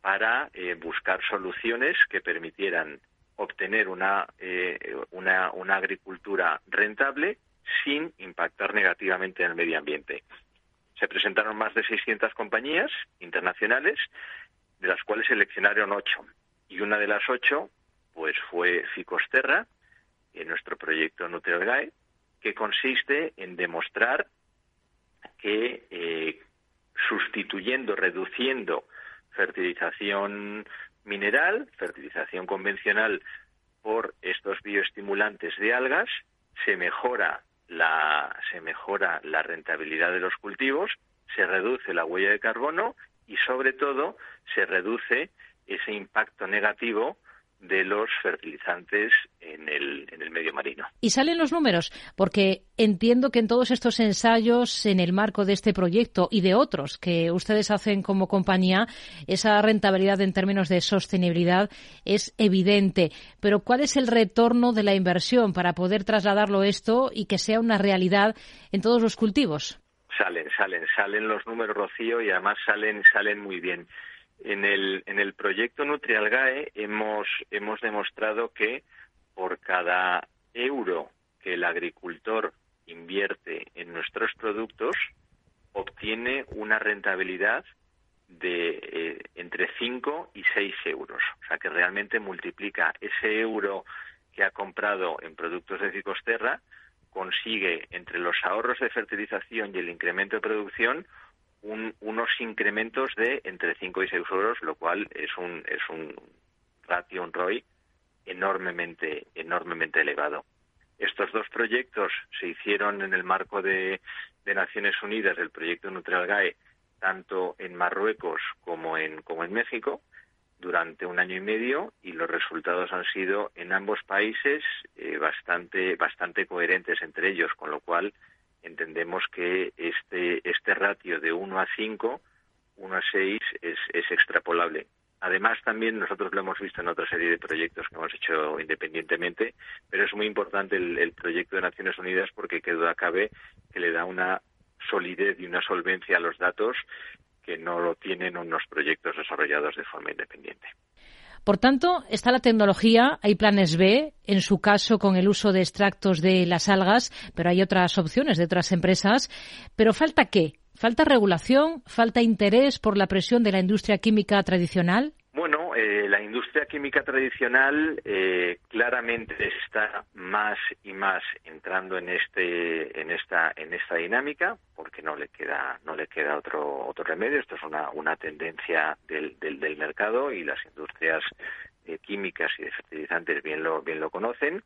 para eh, buscar soluciones que permitieran obtener una, eh, una, una agricultura rentable sin impactar negativamente en el medio ambiente. Se presentaron más de 600 compañías internacionales, de las cuales seleccionaron ocho. Y una de las ocho, pues fue Ficosterra, en nuestro proyecto Nutrialgae, que consiste en demostrar que eh, sustituyendo, reduciendo fertilización mineral, fertilización convencional por estos bioestimulantes de algas, se mejora la, se mejora la rentabilidad de los cultivos, se reduce la huella de carbono y sobre todo se reduce ese impacto negativo de los fertilizantes en el, en el medio marino. Y salen los números, porque entiendo que en todos estos ensayos, en el marco de este proyecto y de otros que ustedes hacen como compañía, esa rentabilidad en términos de sostenibilidad es evidente. Pero ¿cuál es el retorno de la inversión para poder trasladarlo esto y que sea una realidad en todos los cultivos? Salen, salen, salen los números, Rocío, y además salen, salen muy bien. En el, en el proyecto Nutrialgae hemos, hemos demostrado que por cada euro que el agricultor invierte en nuestros productos, obtiene una rentabilidad de eh, entre 5 y 6 euros. O sea que realmente multiplica ese euro que ha comprado en productos de Cicosterra consigue entre los ahorros de fertilización y el incremento de producción unos incrementos de entre 5 y 6 euros, lo cual es un, es un ratio, un ROI enormemente, enormemente elevado. Estos dos proyectos se hicieron en el marco de, Naciones Unidas, el proyecto Nutrialgae, tanto en Marruecos como en, como en México, durante un año y medio y los resultados han sido en ambos países eh, bastante bastante coherentes entre ellos, con lo cual entendemos que este este ratio de 1 a 5, 1 a 6 es, extrapolable. Además, también nosotros lo hemos visto en otra serie de proyectos que hemos hecho independientemente, pero es muy importante el, el proyecto de Naciones Unidas porque, que duda cabe, que le da una solidez y una solvencia a los datos que no lo tienen unos proyectos desarrollados de forma independiente. Por tanto, está la tecnología, hay planes B, en su caso con el uso de extractos de las algas, pero hay otras opciones de otras empresas. Pero falta qué? ¿Falta regulación? ¿Falta interés por la presión de la industria química tradicional? Bueno, eh, la industria química tradicional eh, claramente está más y más entrando en este, en esta, en esta dinámica, porque no le queda, no le queda otro, otro remedio. Esto es una, una tendencia del, del, mercado y las industrias eh, químicas y de fertilizantes bien lo, bien lo conocen.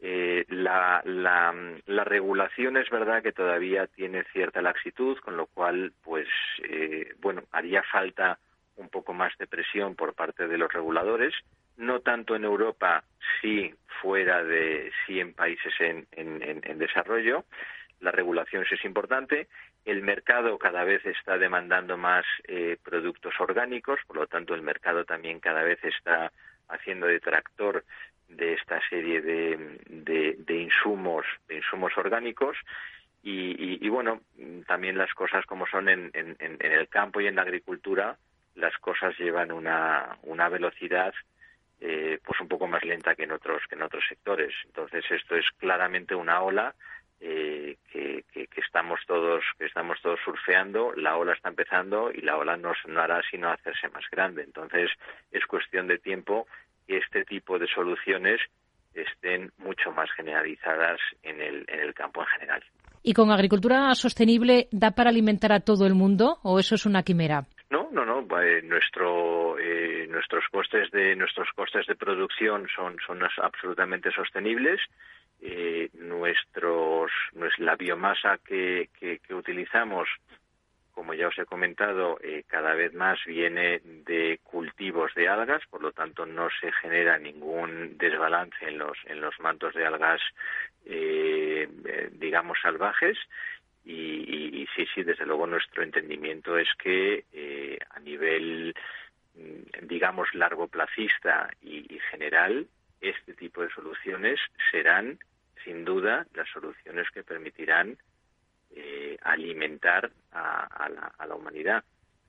Eh, la, la, la, regulación es verdad que todavía tiene cierta laxitud, con lo cual, pues, eh, bueno, haría falta un poco más de presión por parte de los reguladores, no tanto en Europa, sí fuera de, sí en países en, en, desarrollo. La regulación es importante. El mercado cada vez está demandando más eh, productos orgánicos, por lo tanto el mercado también cada vez está haciendo detractor de esta serie de, de, insumos, de insumos orgánicos. Y, y, bueno, también las cosas como son en, en, en el campo y en la agricultura, las cosas llevan una, una velocidad eh, pues un poco más lenta que en otros que en otros sectores entonces esto es claramente una ola eh, que, estamos todos que estamos todos surfeando la ola está empezando y la ola no, no hará sino hacerse más grande entonces es cuestión de tiempo que este tipo de soluciones estén mucho más generalizadas en el, en el campo en general. ¿Y con agricultura sostenible da para alimentar a todo el mundo o eso es una quimera? No, no, no. Eh, nuestro, eh, nuestros costes de nuestros costes de producción son absolutamente sostenibles. Eh, nuestros, la biomasa que, utilizamos, como ya os he comentado, eh, cada vez más viene de cultivos de algas, por lo tanto no se genera ningún desbalance en los en los mantos de algas, digamos salvajes y, sí, sí, desde luego nuestro entendimiento es que eh, a nivel, mm, digamos, largo placista y, general, este tipo de soluciones serán, sin duda, las soluciones que permitirán eh, alimentar a, la, humanidad.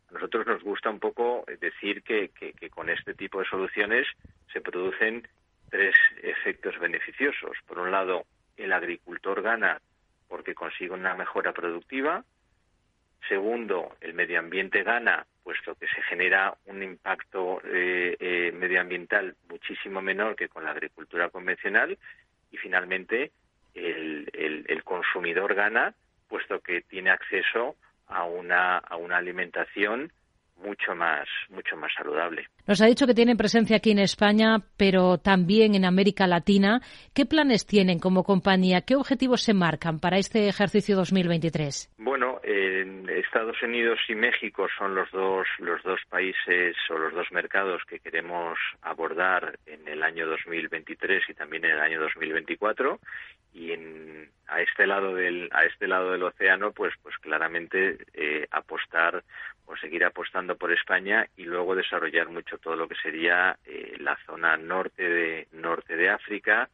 A nosotros nos gusta un poco decir que, que, con este tipo de soluciones se producen tres efectos beneficiosos. Por un lado, el agricultor gana porque consigue una mejora productiva. Segundo, el medio ambiente gana, puesto que se genera un impacto eh, eh, medioambiental muchísimo menor que con la agricultura convencional. Y finalmente, el, el consumidor gana, puesto que tiene acceso a una, a una alimentación mucho más, mucho más saludable. Nos ha dicho que tienen presencia aquí en España, pero también en América Latina. ¿Qué planes tienen como compañía? ¿Qué objetivos se marcan para este ejercicio 2023? Bueno, Estados Unidos y México son los dos, los dos países o los dos mercados que queremos abordar en el año 2023 y también en el año 2024. Y en, a este lado del, a este lado del océano, pues, pues claramente eh, apostar o seguir apostando por España y luego desarrollar mucho todo lo que sería eh, la zona norte de norte de África,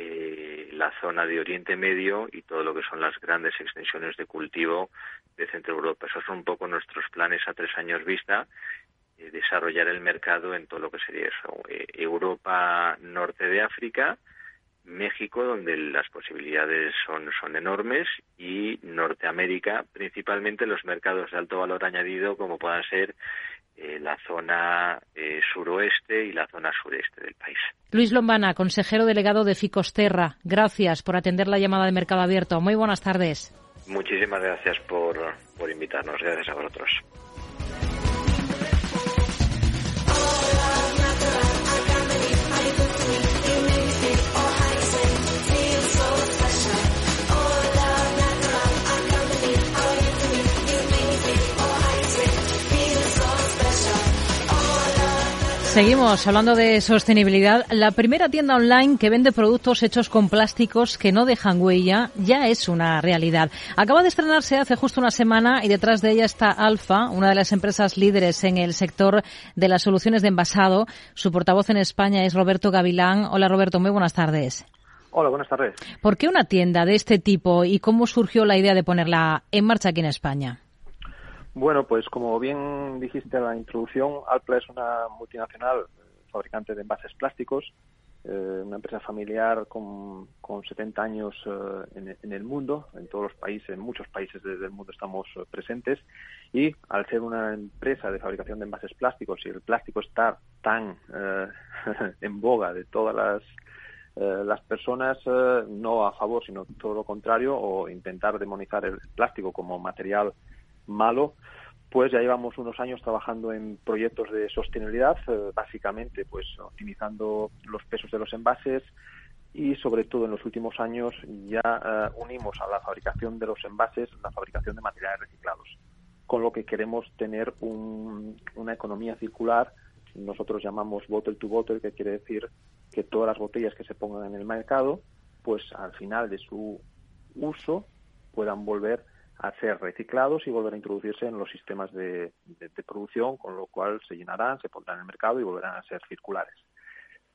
eh, la zona de Oriente Medio y todo lo que son las grandes extensiones de cultivo de Centro Europa. Esos son un poco nuestros planes a tres años vista eh, desarrollar el mercado en todo lo que sería eso, Europa, norte de África, México, donde las posibilidades son, son enormes, y Norteamérica, principalmente los mercados de alto valor añadido, como puedan ser eh, la zona eh, suroeste y la zona sureste del país. Luis Lombana, consejero delegado de Ficosterra, gracias por atender la llamada de Mercado Abierto. Muy buenas tardes. Muchísimas gracias por, por invitarnos. Gracias a vosotros. Seguimos hablando de sostenibilidad. La primera tienda online que vende productos hechos con plásticos que no dejan huella ya es una realidad. Acaba de estrenarse hace justo una semana y detrás de ella está Alfa, una de las empresas líderes en el sector de las soluciones de envasado. Su portavoz en España es Roberto Gavilán. Hola Roberto, muy buenas tardes. Hola, buenas tardes. ¿Por qué una tienda de este tipo y cómo surgió la idea de ponerla en marcha aquí en España? Bueno, pues como bien dijiste en la introducción, Alpla es una multinacional fabricante de envases plásticos, eh, una empresa familiar con, con 70 años eh, en, el mundo, en todos los países, en muchos países del mundo estamos eh, presentes. Y al ser una empresa de fabricación de envases plásticos y el plástico está tan en boga de todas las las personas no a favor, sino todo lo contrario, o intentar demonizar el plástico como material malo, pues ya llevamos unos años trabajando en proyectos de sostenibilidad, eh, básicamente pues optimizando los pesos de los envases y sobre todo en los últimos años ya eh, unimos a la fabricación de los envases la fabricación de materiales reciclados, con lo que queremos tener una economía circular, nosotros llamamos bottle to bottle, que quiere decir que todas las botellas que se pongan en el mercado, pues al final de su uso puedan volver a ser reciclados y volver a introducirse en los sistemas de, producción, con lo cual se llenarán, se pondrán en el mercado y volverán a ser circulares.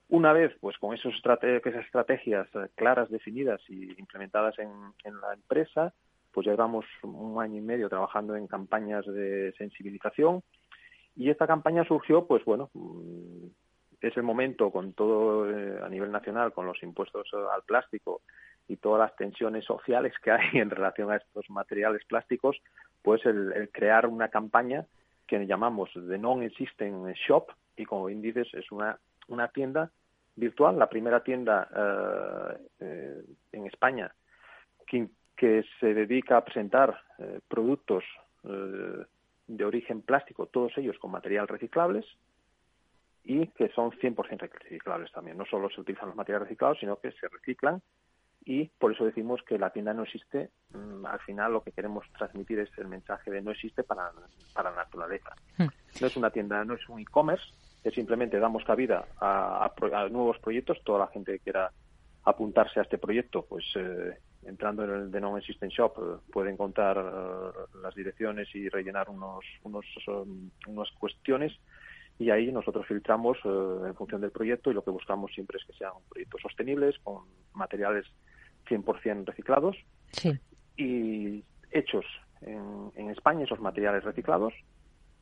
Una vez, pues con esos esas estrategias eh, claras, definidas y implementadas en, la empresa, pues llevamos un año y medio trabajando en campañas de sensibilización y esta campaña surgió, pues bueno, mm, es el momento con todo eh, a nivel nacional, con los impuestos al plástico y todas las tensiones sociales que hay en relación a estos materiales plásticos, pues el, crear una campaña que llamamos de Non-Existing Shop y como bien dices es una, una tienda virtual, la primera tienda eh, eh, en España que, que, se dedica a presentar eh, productos de origen plástico, todos ellos con material reciclables y que son 100% reciclables también. No solo se utilizan los materiales reciclados, sino que se reciclan y por eso decimos que la tienda no existe. Mm, al final lo que queremos transmitir es el mensaje de no existe para, para la naturaleza. Hmm. No es una tienda, no es un e-commerce, que simplemente damos cabida a, nuevos proyectos. Toda la gente que quiera apuntarse a este proyecto, pues eh, entrando en el de No Existent Shop eh, puede encontrar eh, las direcciones y rellenar unos, unos, um, unas cuestiones y ahí nosotros filtramos en función del proyecto y lo que buscamos siempre es que sean proyectos sostenibles, con materiales 100% reciclados y hechos en, en, España esos materiales reciclados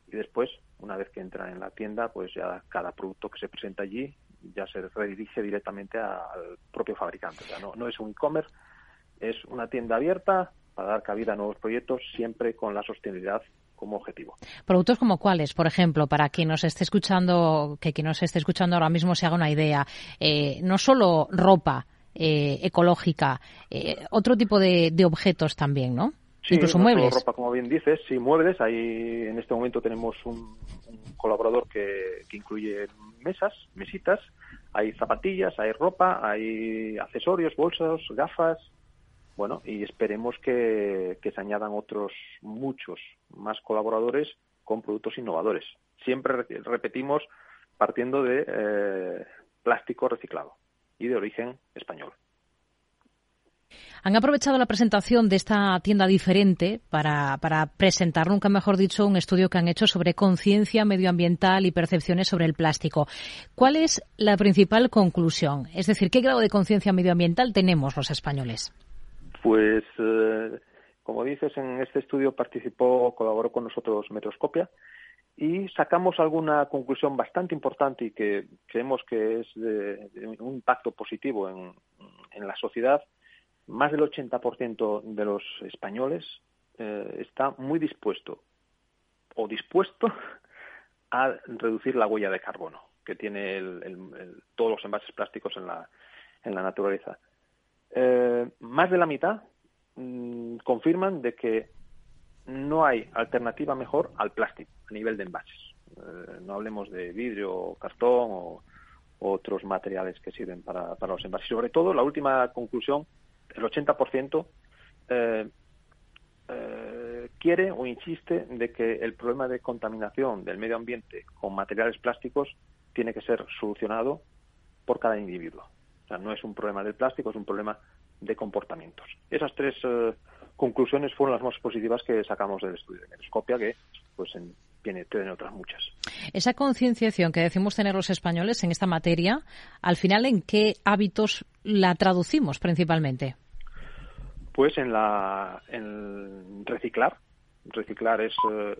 y después, una vez que entra en la tienda, pues ya cada producto que se presenta allí ya se redirige directamente al propio fabricante. O sea, no, no es un e-commerce, es una tienda abierta para dar cabida a nuevos proyectos siempre con la sostenibilidad como objetivo. Productos como cuáles, por ejemplo, para quien nos esté escuchando, que quien nos esté escuchando ahora mismo se haga una idea, eh, no solo ropa, eh, ecológica, eh, otro tipo de, objetos también, ¿no? Sí, Incluso muebles. ropa, como bien dices, sí, muebles. Ahí en este momento tenemos un, colaborador que, incluye mesas, mesitas, hay zapatillas, hay ropa, hay accesorios, bolsas, gafas, bueno, y esperemos que, se añadan otros muchos más colaboradores con productos innovadores. Siempre repetimos partiendo de eh, plástico reciclado y de origen español. Han aprovechado la presentación de esta tienda diferente para, presentar, nunca mejor dicho, un estudio que han hecho sobre conciencia medioambiental y percepciones sobre el plástico. ¿Cuál es la principal conclusión? Es decir, ¿qué grado de conciencia medioambiental tenemos los españoles? Pues, eh, como dices, en este estudio participó, colaboró con nosotros Metroscopia y sacamos alguna conclusión bastante importante y que creemos que es de, un impacto positivo en, la sociedad. Más del 80% de los españoles eh, está muy dispuesto o dispuesto a reducir la huella de carbono que tiene todos los envases plásticos en la, en la naturaleza. Eh, más de la mitad mm, confirman de que no hay alternativa mejor al plástico a nivel de envases. Eh, no hablemos de vidrio, cartón o, otros materiales que sirven para, para los envases. Sobre todo, la última conclusión, el 80% eh, eh, quiere o insiste de que el problema de contaminación del medio ambiente con materiales plásticos tiene que ser solucionado por cada individuo. O sea, no es un problema del plástico, es un problema de comportamientos. Esas tres eh, conclusiones fueron las más positivas que sacamos del estudio de Merescopia, que pues en, tiene, tiene otras muchas. Esa concienciación que decimos tener los españoles en esta materia, al final, ¿en qué hábitos la traducimos principalmente? Pues en, la, en reciclar. Reciclar es, eh,